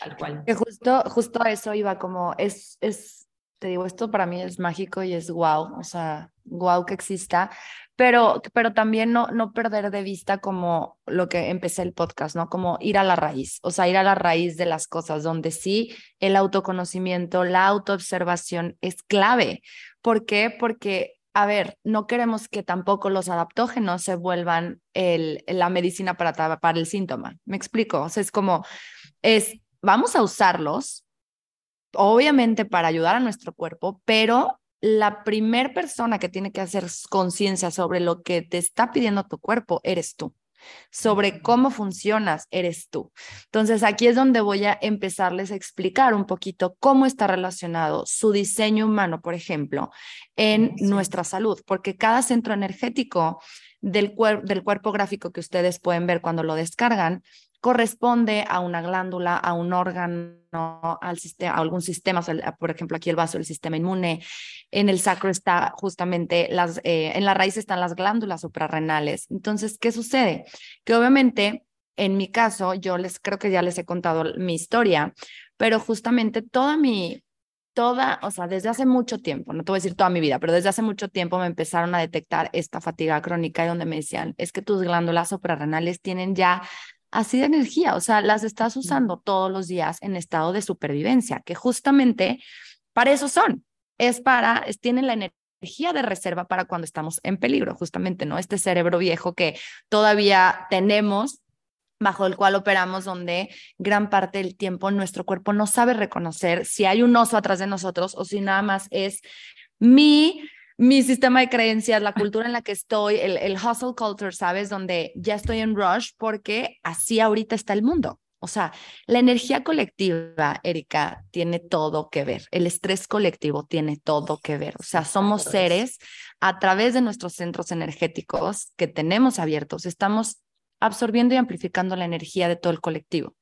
Tal cual. Que justo, justo a eso iba, como es, es, te digo, esto para mí es mágico y es wow, o sea, wow que exista, pero, pero también no, no perder de vista como lo que empecé el podcast, ¿no? Como ir a la raíz, o sea, ir a la raíz de las cosas, donde sí el autoconocimiento, la autoobservación es clave. ¿Por qué? Porque, a ver, no queremos que tampoco los adaptógenos se vuelvan el, la medicina para tapar el síntoma. ¿Me explico? O sea, es como, es, vamos a usarlos, obviamente para ayudar a nuestro cuerpo, pero la primer persona que tiene que hacer conciencia sobre lo que te está pidiendo tu cuerpo eres tú. Sobre cómo funcionas, eres tú. Entonces, aquí es donde voy a empezarles a explicar un poquito cómo está relacionado su diseño humano, por ejemplo, en nuestra salud, porque cada centro energético del, del cuerpo gráfico que ustedes pueden ver cuando lo descargan corresponde a una glándula, a un órgano, al sistema, a algún sistema, por ejemplo, aquí el vaso, el sistema inmune. En el sacro está justamente las, eh, en la raíz están las glándulas suprarrenales. Entonces, ¿qué sucede? Que obviamente, en mi caso, yo les creo que ya les he contado mi historia, pero justamente toda mi, toda, o sea, desde hace mucho tiempo, no te voy a decir toda mi vida, pero desde hace mucho tiempo me empezaron a detectar esta fatiga crónica y donde me decían, es que tus glándulas suprarrenales tienen ya así de energía, o sea, las estás usando todos los días en estado de supervivencia, que justamente para eso son, es para, tienen la energía de reserva para cuando estamos en peligro, justamente, ¿no? Este cerebro viejo que todavía tenemos bajo el cual operamos, donde gran parte del tiempo nuestro cuerpo no sabe reconocer si hay un oso atrás de nosotros o si nada más es mi mi sistema de creencias, la cultura en la que estoy, el, el hustle culture, ¿sabes? Donde ya estoy en rush porque así ahorita está el mundo. O sea, la energía colectiva, Erika, tiene todo que ver. El estrés colectivo tiene todo que ver. O sea, somos seres a través de nuestros centros energéticos que tenemos abiertos, estamos absorbiendo y amplificando la energía de todo el colectivo.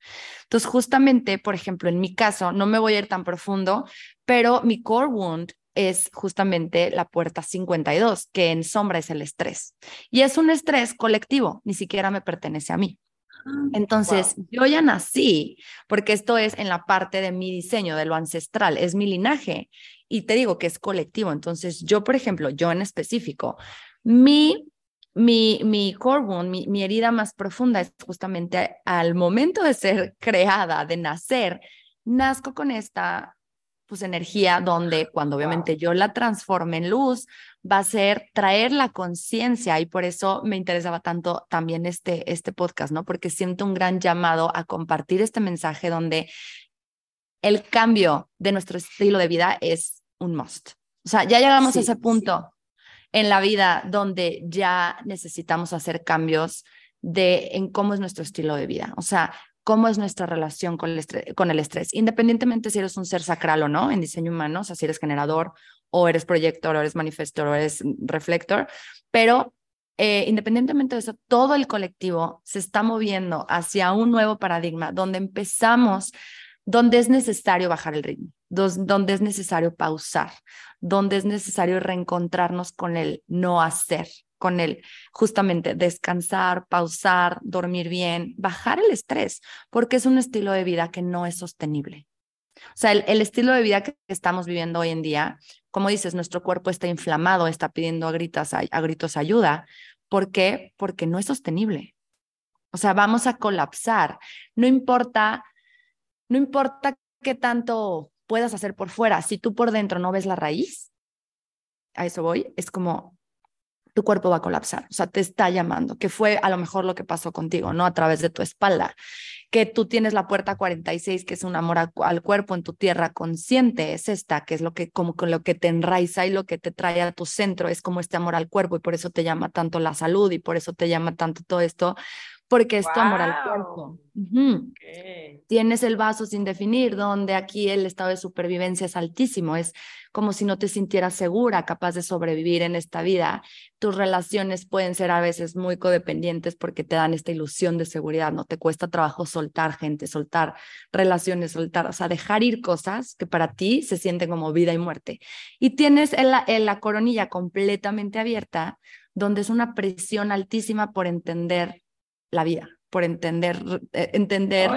Entonces, justamente, por ejemplo, en mi caso, no me voy a ir tan profundo, pero mi core wound es justamente la puerta 52, que en sombra es el estrés. Y es un estrés colectivo, ni siquiera me pertenece a mí. Ah, Entonces, yo ya nací, porque esto es en la parte de mi diseño, de lo ancestral, es mi linaje. Y te digo que es colectivo. Entonces, yo, por ejemplo, yo en específico, mi, mi, mi core wound, mi, mi herida más profunda es justamente al momento de ser creada, de nacer, nazco con esta pues energía donde cuando obviamente yo la transforme en luz va a ser traer la conciencia y por eso me interesaba tanto también este este podcast, ¿no? Porque siento un gran llamado a compartir este mensaje donde el cambio de nuestro estilo de vida es un must. O sea, ya llegamos a ese punto en la vida donde ya necesitamos hacer cambios de en cómo es nuestro estilo de vida. O sea, cómo es nuestra relación con el, estrés, independientemente si eres un ser sacral o no en diseño humano, o sea, si eres generador o eres proyector o eres manifestor o eres reflector, pero eh, independientemente de eso, todo el colectivo se está moviendo hacia un nuevo paradigma donde empezamos, donde es necesario bajar el ritmo, donde es necesario pausar, donde es necesario reencontrarnos con el no hacer, con él, justamente descansar, pausar, dormir bien, bajar el estrés, porque es un estilo de vida que no es sostenible. O sea, el, estilo de vida que estamos viviendo hoy en día, como dices, nuestro cuerpo está inflamado, está pidiendo a gritos, a gritos ayuda. ¿Por qué? Porque no es sostenible. O sea, vamos a colapsar. No importa, no importa qué tanto puedas hacer por fuera, si tú por dentro no ves la raíz, a eso voy, es como tu cuerpo va a colapsar, o sea, te está llamando, que fue a lo mejor lo que pasó contigo, ¿no? A través de tu espalda, que tú tienes la puerta 46, que es un amor al cuerpo en tu tierra consciente, es esta, que es lo que como con lo que te enraiza y lo que te trae a tu centro, es como este amor al cuerpo y por eso te llama tanto la salud y por eso te llama tanto todo esto, porque es tu amor al cuerpo. Tienes el vaso sin definir, donde aquí el estado de supervivencia es altísimo, es como si no te sintieras segura, capaz de sobrevivir en esta vida. Tus relaciones pueden ser a veces muy codependientes porque te dan esta ilusión de seguridad, no te cuesta trabajo soltar gente, soltar relaciones, soltar, o sea, dejar ir cosas que para ti se sienten como vida y muerte. Y tienes la, la coronilla completamente abierta, donde es una presión altísima por entender la vida, por entender, eh, entender,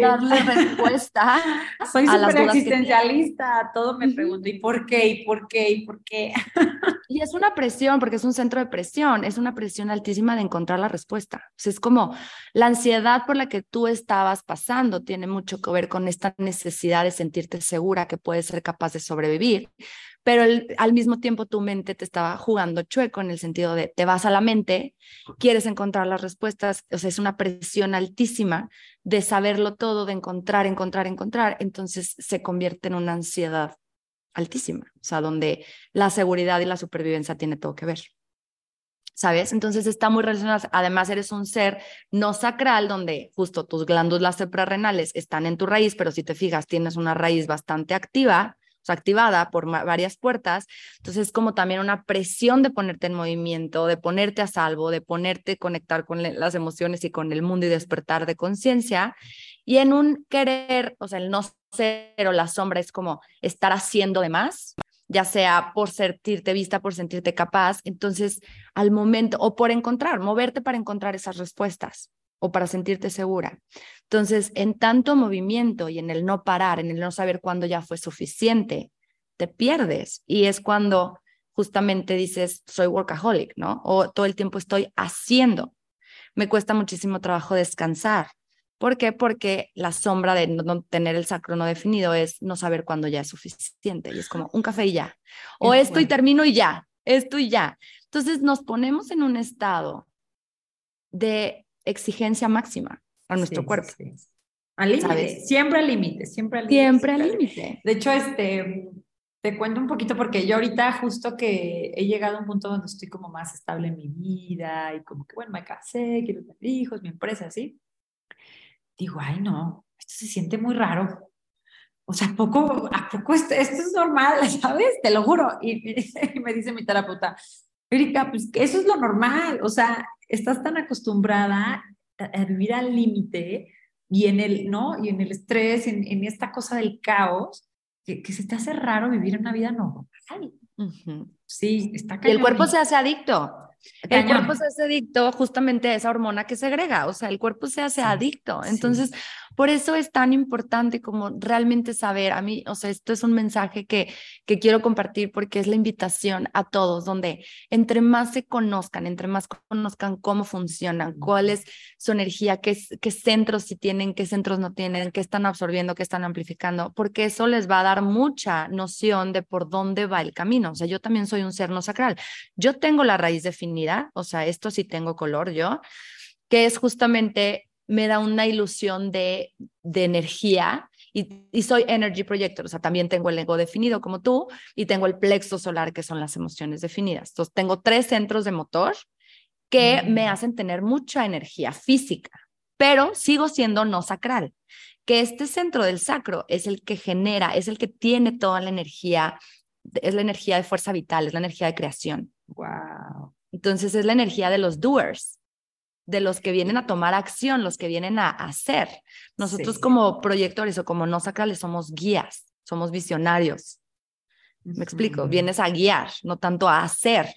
darle respuesta. Soy súper existencialista, todo me pregunto, ¿y por qué? ¿Y por qué? ¿Y por qué? y es una presión, porque es un centro de presión, es una presión altísima de encontrar la respuesta. O sea, es como la ansiedad por la que tú estabas pasando tiene mucho que ver con esta necesidad de sentirte segura que puedes ser capaz de sobrevivir, pero al mismo tiempo tu mente te estaba jugando chueco en el sentido de te vas a la mente, quieres encontrar las respuestas, o sea, es una presión altísima de saberlo todo, de encontrar, encontrar, encontrar, entonces se convierte en una ansiedad altísima, o sea, donde la seguridad y la supervivencia tiene todo que ver. ¿Sabes? Entonces está muy relacionado. Además, eres un ser no sacral, donde justo tus glándulas suprarrenales están en tu raíz, pero si te fijas, tienes una raíz bastante activa activada por varias puertas. Entonces es como también una presión de ponerte en movimiento, de ponerte a salvo, de ponerte a conectar con las emociones y con el mundo y despertar de conciencia. Y en un querer, o sea, el no ser o la sombra es como estar haciendo de más, ya sea por sentirte vista, por sentirte capaz. Entonces, al momento, o por encontrar, moverte para encontrar esas respuestas o para sentirte segura. Entonces, en tanto movimiento y en el no parar, en el no saber cuándo ya fue suficiente, te pierdes. Y es cuando justamente dices, soy workaholic, ¿no? O todo el tiempo estoy haciendo. Me cuesta muchísimo trabajo descansar. ¿Por qué? Porque la sombra de no tener el sacro no definido es no saber cuándo ya es suficiente. Y es como un café y ya. O esto y termino y ya. Esto y ya. Entonces nos ponemos en un estado de exigencia máxima a nuestro cuerpo. Al límite, siempre al límite, siempre al límite. Siempre al límite. De hecho, este, te cuento un poquito porque yo ahorita justo que he llegado a un punto donde estoy como más estable en mi vida y como que, bueno, me casé, quiero tener hijos, mi empresa, así. Digo, ay, no, esto se siente muy raro. O sea, ¿a poco, ¿a poco esto, esto es normal, sabes? Te lo juro. Y, y me dice mi terapeuta, Erika, pues eso es lo normal. O sea, estás tan acostumbrada a, vivir al límite y en el, ¿no? Y en el estrés, en, en esta cosa del caos, que, que, se te hace raro vivir una vida normal. Sí, está Y el cuerpo se hace adicto. El cuerpo se hace adicto justamente a esa hormona que segrega, o sea, el cuerpo se hace adicto. Entonces, por eso es tan importante como realmente saber, a mí, o sea, esto es un mensaje que, que quiero compartir porque es la invitación a todos, donde entre más se conozcan, entre más conozcan cómo funcionan, cuál es su energía, qué, qué centros sí tienen, qué centros no tienen, qué están absorbiendo, qué están amplificando, porque eso les va a dar mucha noción de por dónde va el camino. O sea, yo también soy un ser no sacral. Yo tengo la raíz definida, o sea, esto sí tengo color yo, que es justamente me da una ilusión de, de energía y, y, soy energy projector, o sea, también tengo el ego definido como tú y tengo el plexo solar, que son las emociones definidas. Entonces, tengo tres centros de motor que me mm. hacen tener mucha energía física, pero sigo siendo no sacral, que este centro del sacro es el que genera, es el que tiene toda la energía, es la energía de fuerza vital, es la energía de creación. Wow. Entonces, es la energía de los doers de los que vienen a tomar acción, los que vienen a hacer. Nosotros como proyectores o como no sacrales somos guías, somos visionarios. Me explico, vienes a guiar, no tanto a hacer.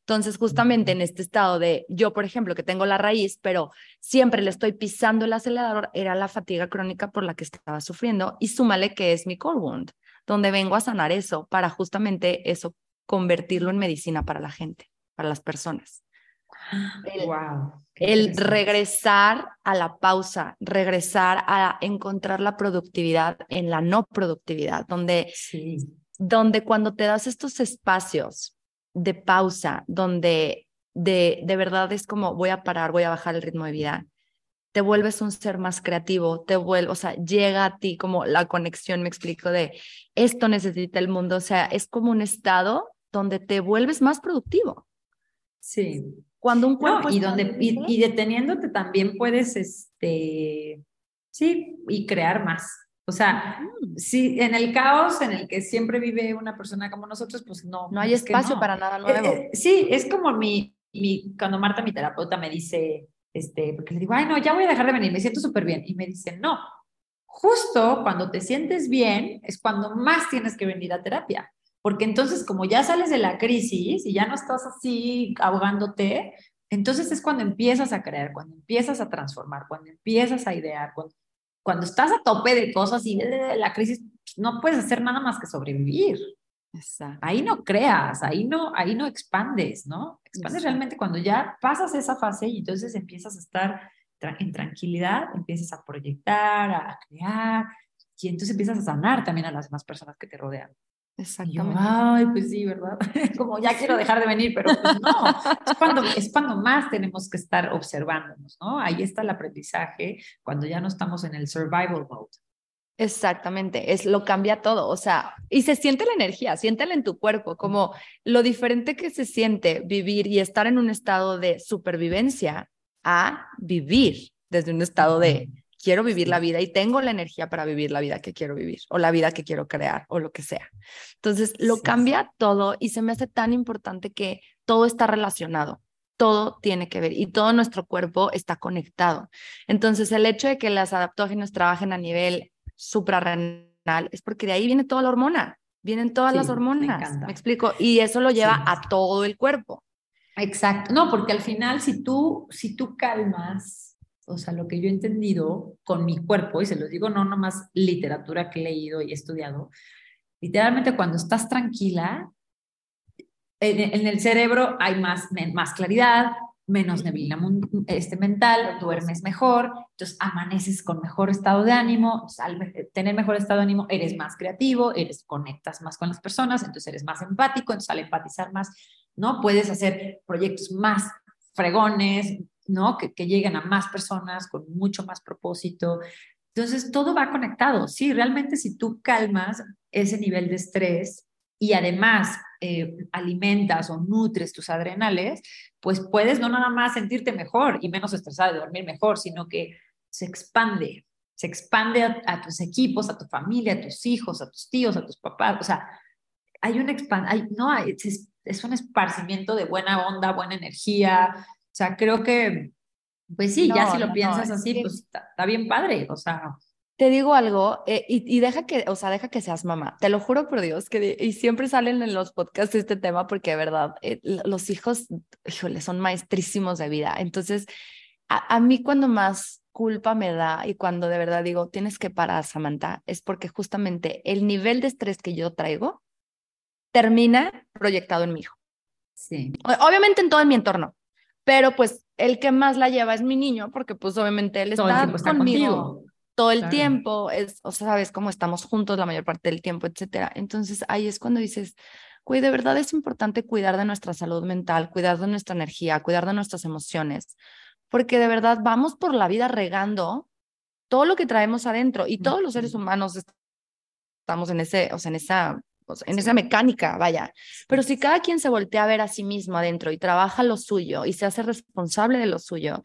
Entonces, justamente en este estado de yo, por ejemplo, que tengo la raíz, pero siempre le estoy pisando el acelerador, era la fatiga crónica por la que estaba sufriendo y súmale que es mi core wound, donde vengo a sanar eso para justamente eso convertirlo en medicina para la gente, para las personas. El, wow, el regresar a la pausa, regresar a encontrar la productividad en la no productividad, donde, sí. donde cuando te das estos espacios de pausa, donde de, de verdad es como voy a parar, voy a bajar el ritmo de vida, te vuelves un ser más creativo, te vuelve, o sea, llega a ti como la conexión, me explico, de esto necesita el mundo, o sea, es como un estado donde te vuelves más productivo. Sí. Cuando un cuerpo... y, donde, y, deteniéndote también puedes, este, sí, y crear más. O sea, sí, en el caos en el que siempre vive una persona como nosotros, pues no. No hay espacio para nada eh, nuevo. Eh, sí, es como mi, mi, cuando Marta, mi terapeuta, me dice, este, porque le digo, ay, no, ya voy a dejar de venir, me siento súper bien. Y me dice, no, justo cuando te sientes bien es cuando más tienes que venir a terapia porque entonces como ya sales de la crisis y ya no estás así ahogándote, entonces es cuando empiezas a crear, cuando empiezas a transformar, cuando empiezas a idear, cuando, cuando estás a tope de cosas y de la crisis no puedes hacer nada más que sobrevivir. Exacto. Ahí no creas, ahí no, ahí no expandes, ¿no? Expandes realmente cuando ya pasas esa fase y entonces empiezas a estar en tranquilidad, empiezas a proyectar, a crear, y entonces empiezas a sanar también a las demás personas que te rodean. Exactamente. Ay, pues sí, ¿verdad? Como ya quiero dejar de venir, pero pues no. Es cuando, es cuando más tenemos que estar observándonos, ¿no? Ahí está el aprendizaje cuando ya no estamos en el survival mode. Exactamente, es lo cambia todo, o sea, y se siente la energía, siéntela en tu cuerpo, como lo diferente que se siente vivir y estar en un estado de supervivencia a vivir desde un estado de quiero vivir la vida y tengo la energía para vivir la vida que quiero vivir o la vida que quiero crear o lo que sea. Entonces, lo cambia todo y se me hace tan importante que todo está relacionado. Todo tiene que ver y todo nuestro cuerpo está conectado. Entonces, el hecho de que las adaptógenos trabajen a nivel suprarrenal es porque de ahí viene toda la hormona, vienen todas las hormonas. Me, explico. Y eso lo lleva a todo el cuerpo. Exacto. No, porque al final, si tú, si tú calmas o sea, lo que yo he entendido con mi cuerpo, y se lo digo no nomás literatura que he leído y he estudiado, literalmente cuando estás tranquila, en, el cerebro hay más, más claridad, menos neblina este, mental, duermes mejor, entonces amaneces con mejor estado de ánimo, al tener mejor estado de ánimo eres más creativo, eres conectas más con las personas, entonces eres más empático, entonces al empatizar más, ¿no? Puedes hacer proyectos más fregones, ¿no? Que, que lleguen a más personas con mucho más propósito. Entonces, todo va conectado. Sí, realmente si tú calmas ese nivel de estrés y además eh, alimentas o nutres tus adrenales, pues puedes no nada más sentirte mejor y menos estresado y dormir mejor, sino que se expande, se expande a, tus equipos, a tu familia, a tus hijos, a tus tíos, a tus papás. O sea, hay un hay, no, es, es un esparcimiento de buena onda, buena energía, o sea, creo que, pues sí, ya si lo piensas así, pues está, bien padre, o sea. Te digo algo, eh, y, deja que, o sea, deja que seas mamá. Te lo juro por Dios, que y siempre salen en los podcasts este tema porque de verdad, eh, los hijos, híjole, son maestrísimos de vida. Entonces, a, a mí cuando más culpa me da y cuando de verdad digo, tienes que parar, Samantha, es porque justamente el nivel de estrés que yo traigo termina proyectado en mi hijo. Sí. Obviamente en todo mi entorno, pero pues el que más la lleva es mi niño, porque pues obviamente él está, conmigo todo el tiempo, es, o sea, sabes cómo estamos juntos la mayor parte del tiempo, etcétera. Entonces ahí es cuando dices, güey, de verdad es importante cuidar de nuestra salud mental, cuidar de nuestra energía, cuidar de nuestras emociones, porque de verdad vamos por la vida regando todo lo que traemos adentro y todos los seres humanos estamos en ese, o sea, en esa en esa mecánica, vaya. Pero si cada quien se voltea a ver a sí mismo adentro y trabaja lo suyo y se hace responsable de lo suyo,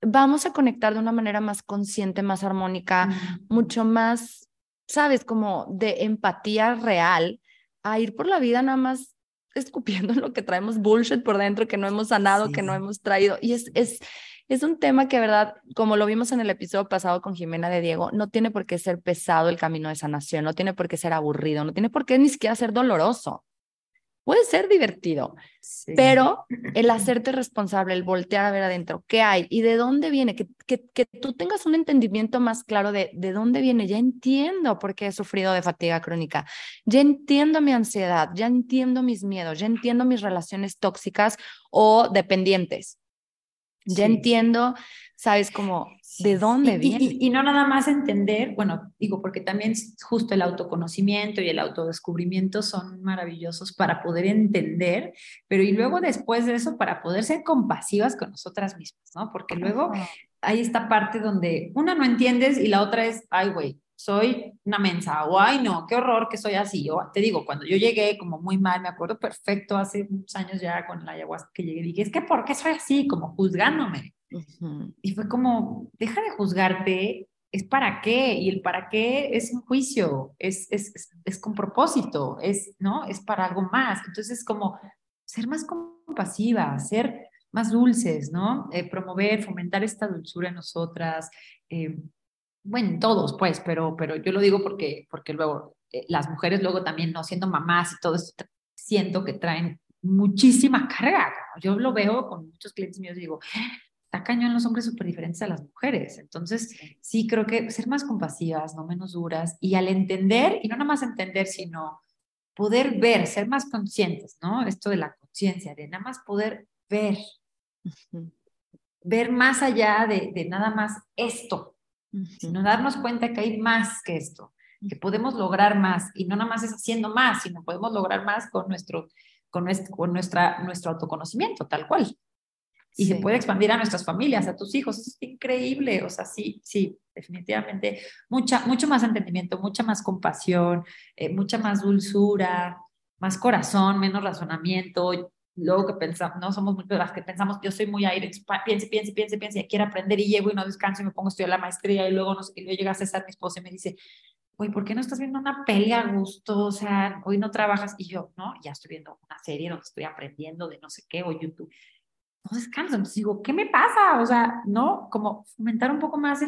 vamos a conectar de una manera más consciente, más armónica, mucho más, sabes, como de empatía real, a ir por la vida nada más escupiendo lo que traemos bullshit por dentro, que no hemos sanado, que no hemos traído. Y es, es, es un tema que, verdad, como lo vimos en el episodio pasado con Jimena de Diego, no tiene por qué ser pesado el camino de sanación, no tiene por qué ser aburrido, no tiene por qué ni siquiera ser doloroso. puede ser divertido, pero el hacerte responsable, el voltear a ver adentro, ¿qué hay? ¿Y de dónde viene? Que, que, que, tú tengas un entendimiento más claro de de dónde viene. Ya entiendo por qué he sufrido de fatiga crónica, ya entiendo mi ansiedad, ya entiendo mis miedos, ya entiendo mis relaciones tóxicas o dependientes. Ya entiendo, sabes, como de dónde viene. Y, no nada más entender, bueno, digo, porque también justo el autoconocimiento y el autodescubrimiento son maravillosos para poder entender, pero y luego después de eso para poder ser compasivas con nosotras mismas, ¿no? Porque luego hay esta parte donde una no entiendes y la otra es, ay, güey, soy una mensa, o ay, no, qué horror que soy así. O te digo, cuando yo llegué como muy mal, me acuerdo perfecto, hace muchos años ya con la ayahuasca que llegué, dije, es que ¿por qué soy así? Como juzgándome. Y fue como, deja de juzgarte, es para qué, y el para qué es un juicio, es, es, es, con propósito, es, ¿no? Es para algo más. Entonces, como ser más compasiva, ser más dulces, ¿no? Eh, promover, fomentar esta dulzura en nosotras, eh, bueno, todos, pues, pero, pero yo lo digo porque, porque luego eh, las mujeres luego también, no siendo mamás y todo esto, siento que traen muchísima carga. Yo lo veo con muchos clientes míos y digo, está cañón los hombres súper diferentes a las mujeres. Entonces, sí creo que ser más compasivas, no menos duras, y al entender, y no nada más entender, sino poder ver, ser más conscientes, ¿no? Esto de la conciencia, de nada más poder ver, ver más allá de, de nada más esto, sino darnos cuenta que hay más que esto, que podemos lograr más y no nada más es haciendo más, sino podemos lograr más con nuestro, con nuestro, con nuestra, nuestro autoconocimiento, tal cual. Y se puede expandir a nuestras familias, a tus hijos. es increíble. O sea, sí, sí, definitivamente. Mucha, mucho más entendimiento, mucha más compasión, eh, mucha más dulzura, más corazón, menos razonamiento luego que pensamos, no somos muchas las que pensamos, yo soy muy aire, piense, piense, piense, piense, y quiero aprender y llego y no descanso y me pongo a estudiar la maestría y luego no sé, y luego llega César, mi esposa, y me dice, oye, ¿por qué no estás viendo una peli a gusto? O sea, hoy no trabajas y yo, no, ya estoy viendo una serie donde estoy aprendiendo de no sé qué o YouTube. No descanso, entonces digo, ¿qué me pasa? O sea, no, como fomentar un poco más,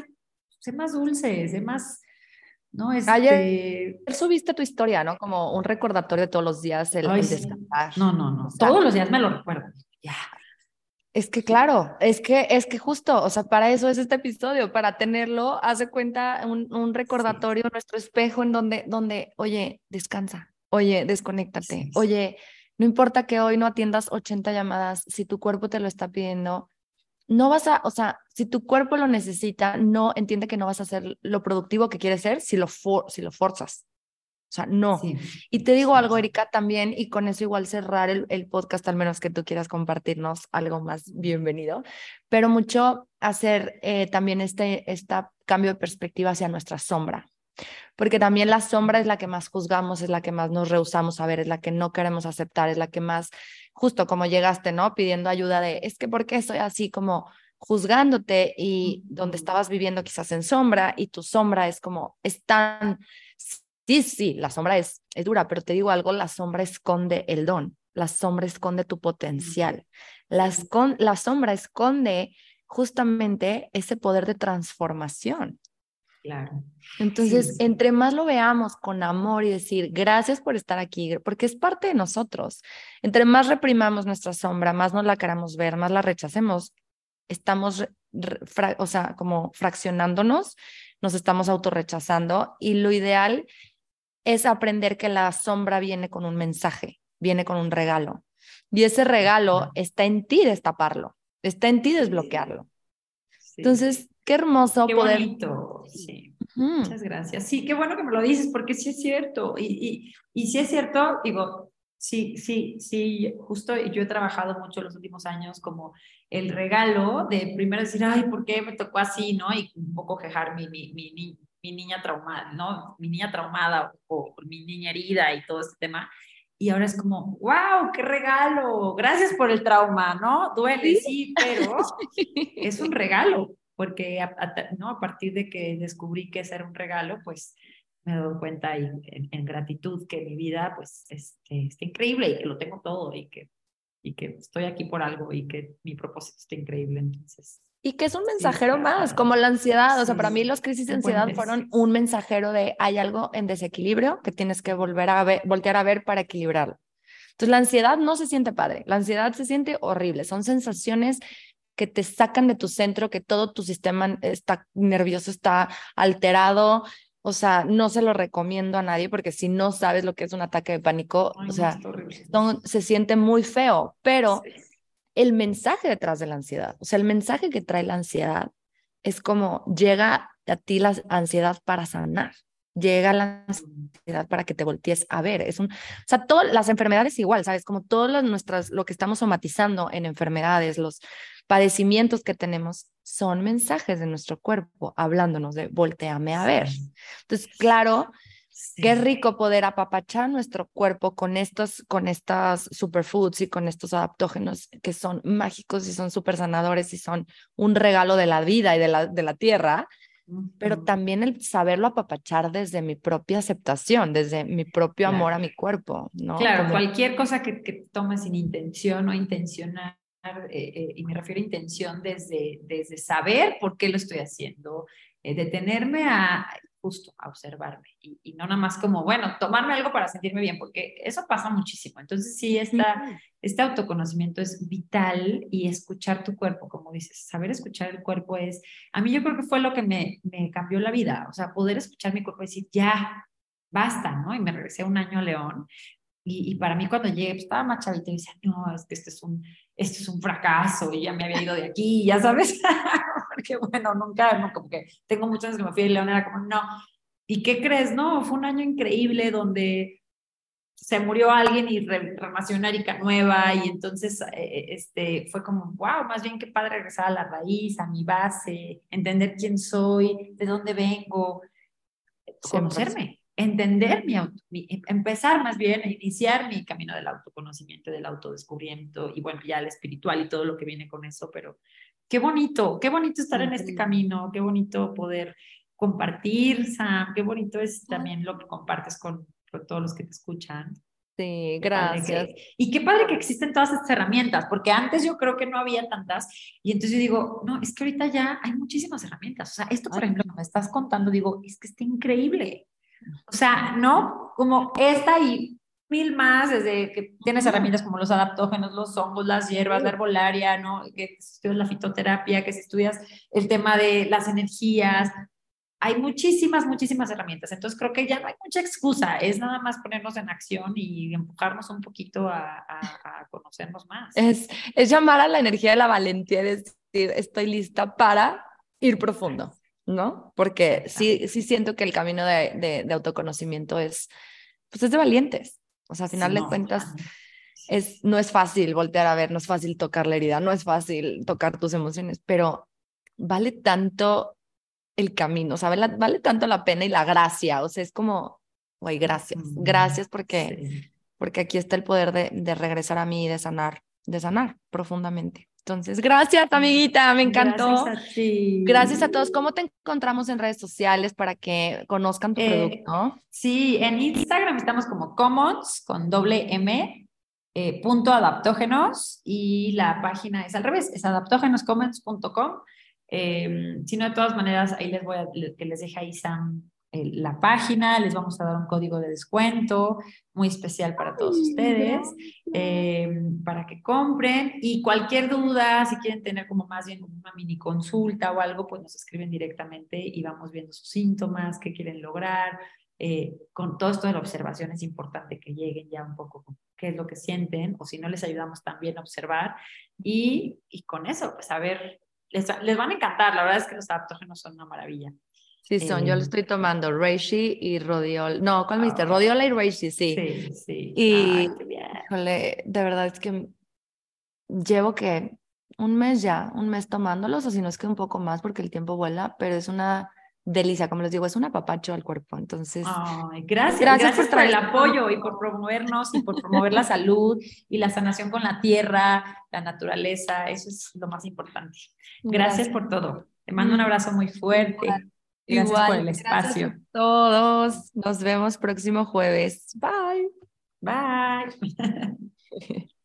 ser más dulce, ser más ¿no? Ayer este subiste tu historia, ¿no? Como un recordatorio de todos los días el, descansar. No, no, no. todos los días me lo recuerdo. Ya. Es que claro, es que es que justo, o sea, para eso es este episodio, para tenerlo, hace cuenta un, un recordatorio, nuestro espejo en donde, donde, oye, descansa, oye, desconéctate, oye, no importa que hoy no atiendas 80 llamadas, si tu cuerpo te lo está pidiendo, no vas a, o sea, si tu cuerpo lo necesita, no entiende que no vas a hacer lo productivo que quieres ser si lo, si lo forzas. O sea, no. Y te digo algo, Erika, también, y con eso igual cerrar el, el, podcast, al menos que tú quieras compartirnos algo más, bienvenido, pero mucho hacer eh, también este, este cambio de perspectiva hacia nuestra sombra, porque también la sombra es la que más juzgamos, es la que más nos rehusamos a ver, es la que no queremos aceptar, es la que más justo como llegaste, ¿no? Pidiendo ayuda de, es que ¿por qué soy así como juzgándote y donde estabas viviendo quizás en sombra y tu sombra es como, es tan, sí, sí, la sombra es, es dura, pero te digo algo, la sombra esconde el don, la sombra esconde tu potencial, la, la sombra esconde justamente ese poder de transformación. Claro. Entonces, entre más lo veamos con amor y decir, gracias por estar aquí, porque es parte de nosotros. Entre más reprimamos nuestra sombra, más nos la queramos ver, más la rechacemos, estamos, o sea, como fraccionándonos, nos estamos autorrechazando y lo ideal es aprender que la sombra viene con un mensaje, viene con un regalo. Y ese regalo está en ti destaparlo, está en ti desbloquearlo. Entonces, Qué hermoso qué poder. Bonito. Sí. Muchas gracias. Sí, qué bueno que me lo dices, porque sí es cierto. Y, y, y sí es cierto, digo, sí, sí, sí, justo yo he trabajado mucho los últimos años como el regalo de primero decir, ay, ¿por qué me tocó así? ¿no? Y un poco quejar mi, mi, mi, mi niña traumada, ¿no? Mi niña traumada o, o mi niña herida y todo este tema. Y ahora es como, wow, qué regalo, gracias por el trauma, ¿no? Duele, sí, pero es un regalo, porque a, ¿no? a partir de que descubrí que ese era un regalo, pues me doy cuenta y, en, gratitud que mi vida pues este, está increíble y que lo tengo todo y que, y que estoy aquí por algo y que mi propósito está increíble. Entonces, y que es un mensajero más, como la ansiedad. O sea, para mí los crisis de ansiedad fueron un mensajero de hay algo en desequilibrio que tienes que volver a ver, voltear a ver para equilibrarlo. Entonces, la ansiedad no se siente padre, la ansiedad se siente horrible, son sensaciones que te sacan de tu centro, que todo tu sistema está nervioso, está alterado. O sea, no se lo recomiendo a nadie porque si no sabes lo que es un ataque de pánico, o sea, se siente muy feo, pero el mensaje detrás de la ansiedad, o sea, el mensaje que trae la ansiedad es como llega a ti la ansiedad para sanar, llega la ansiedad para que te voltees a ver. Es un, o sea, todas las enfermedades igual, ¿sabes? Como todas nuestras, lo que estamos somatizando en enfermedades, los padecimientos que tenemos son mensajes de nuestro cuerpo hablándonos de volteame a ver. Entonces, claro, Qué rico poder apapachar nuestro cuerpo con estos, con estas superfoods y con estos adaptógenos que son mágicos y son súper sanadores y son un regalo de la vida y de la, de la tierra, pero también el saberlo apapachar desde mi propia aceptación, desde mi propio amor a mi cuerpo, ¿no? Claro, cualquier cosa que, que tomes sin intención o intencional, eh, eh, y me refiero a intención desde, desde saber por qué lo estoy haciendo, eh, detenerme a justo a observarme y, no nada más como, bueno, tomarme algo para sentirme bien, porque eso pasa muchísimo. Entonces, sí, esta, este autoconocimiento es vital y escuchar tu cuerpo, como dices, saber escuchar el cuerpo es, a mí yo creo que fue lo que me, me cambió la vida, o sea, poder escuchar mi cuerpo y decir, ya, basta, ¿no? Y me regresé un año a León. Y, y para mí cuando llegué, pues, estaba más chavita y decía, no, es que este es un, esto es un fracaso y ya me había ido de aquí, ya sabes, porque bueno, nunca, no, como que tengo muchos años que me fui de León, era como, no, ¿y qué crees? No, fue un año increíble donde se murió alguien y renació una Erika nueva y entonces eh, este, fue como, wow, más bien qué padre regresar a la raíz, a mi base, entender quién soy, de dónde vengo, conocerme entender mi, empezar más bien a iniciar mi camino del autoconocimiento, del autodescubrimiento y bueno, ya el espiritual y todo lo que viene con eso, pero qué bonito, qué bonito estar en este camino, qué bonito poder compartir, Sam, qué bonito es también lo que compartes con, todos los que te escuchan. Sí, gracias. y qué padre que existen todas estas herramientas, porque antes yo creo que no había tantas, y entonces yo digo, no, es que ahorita ya hay muchísimas herramientas. O sea, esto, por ejemplo, me estás contando, digo, es que está increíble. O sea, ¿no? Como esta y mil más, desde que tienes herramientas como los adaptógenos, los hongos, las hierbas, la herbolaria, ¿no? Que estudias la fitoterapia, que si estudias el tema de las energías. Hay muchísimas, muchísimas herramientas. Entonces creo que ya no hay mucha excusa. Es nada más ponernos en acción y empujarnos un poquito a, a, conocernos más. Es, es llamar a la energía de la valentía, es decir, estoy lista para ir profundo. ¿no? Porque sí, sí siento que el camino de, de, autoconocimiento es, pues es de valientes. O sea, al final de cuentas, es, no es fácil voltear a ver, no es fácil tocar la herida, no es fácil tocar tus emociones, pero vale tanto el camino, o sea, vale, vale tanto la pena y la gracia, o sea, es como, güey, gracias, gracias porque, porque aquí está el poder de, de regresar a mí y de sanar, de sanar profundamente. Entonces, gracias, amiguita, me encantó. Gracias a ti. Gracias a todos. ¿Cómo te encontramos en redes sociales para que conozcan tu eh, producto? Sí, en Instagram estamos como Commons con doble M, eh, punto adaptógenos y la página es al revés, es adaptógenoscommons.com. Eh, si no, de todas maneras, ahí les voy a que les deje ahí Sam la página, les vamos a dar un código de descuento muy especial para todos ustedes, eh, para que compren y cualquier duda, si quieren tener como más bien una mini consulta o algo, pues nos escriben directamente y vamos viendo sus síntomas, qué quieren lograr. Eh, con todo esto de la observación es importante que lleguen ya un poco con qué es lo que sienten o si no les ayudamos también a observar y, y con eso, pues a ver, les, les van a encantar, la verdad es que los adaptógenos son una maravilla. Sí, son, yo lo estoy tomando, Reishi y Rodiol. No, ¿cuál me diste? Ah. Rodiola y Reishi, sí. Sí, sí. Y, híjole, de verdad es que llevo que un mes ya, un mes tomándolos, o si no es que un poco más porque el tiempo vuela, pero es una delicia, como les digo, es un apapacho al cuerpo. Entonces, Ay, gracias, gracias, por, por el apoyo y por promovernos y por promover la salud y la sanación con la tierra, la naturaleza, eso es lo más importante. Gracias, por todo. Te mando un abrazo muy fuerte. Gracias Igual, por el espacio. Gracias a todos. Nos vemos próximo jueves. Bye. Bye.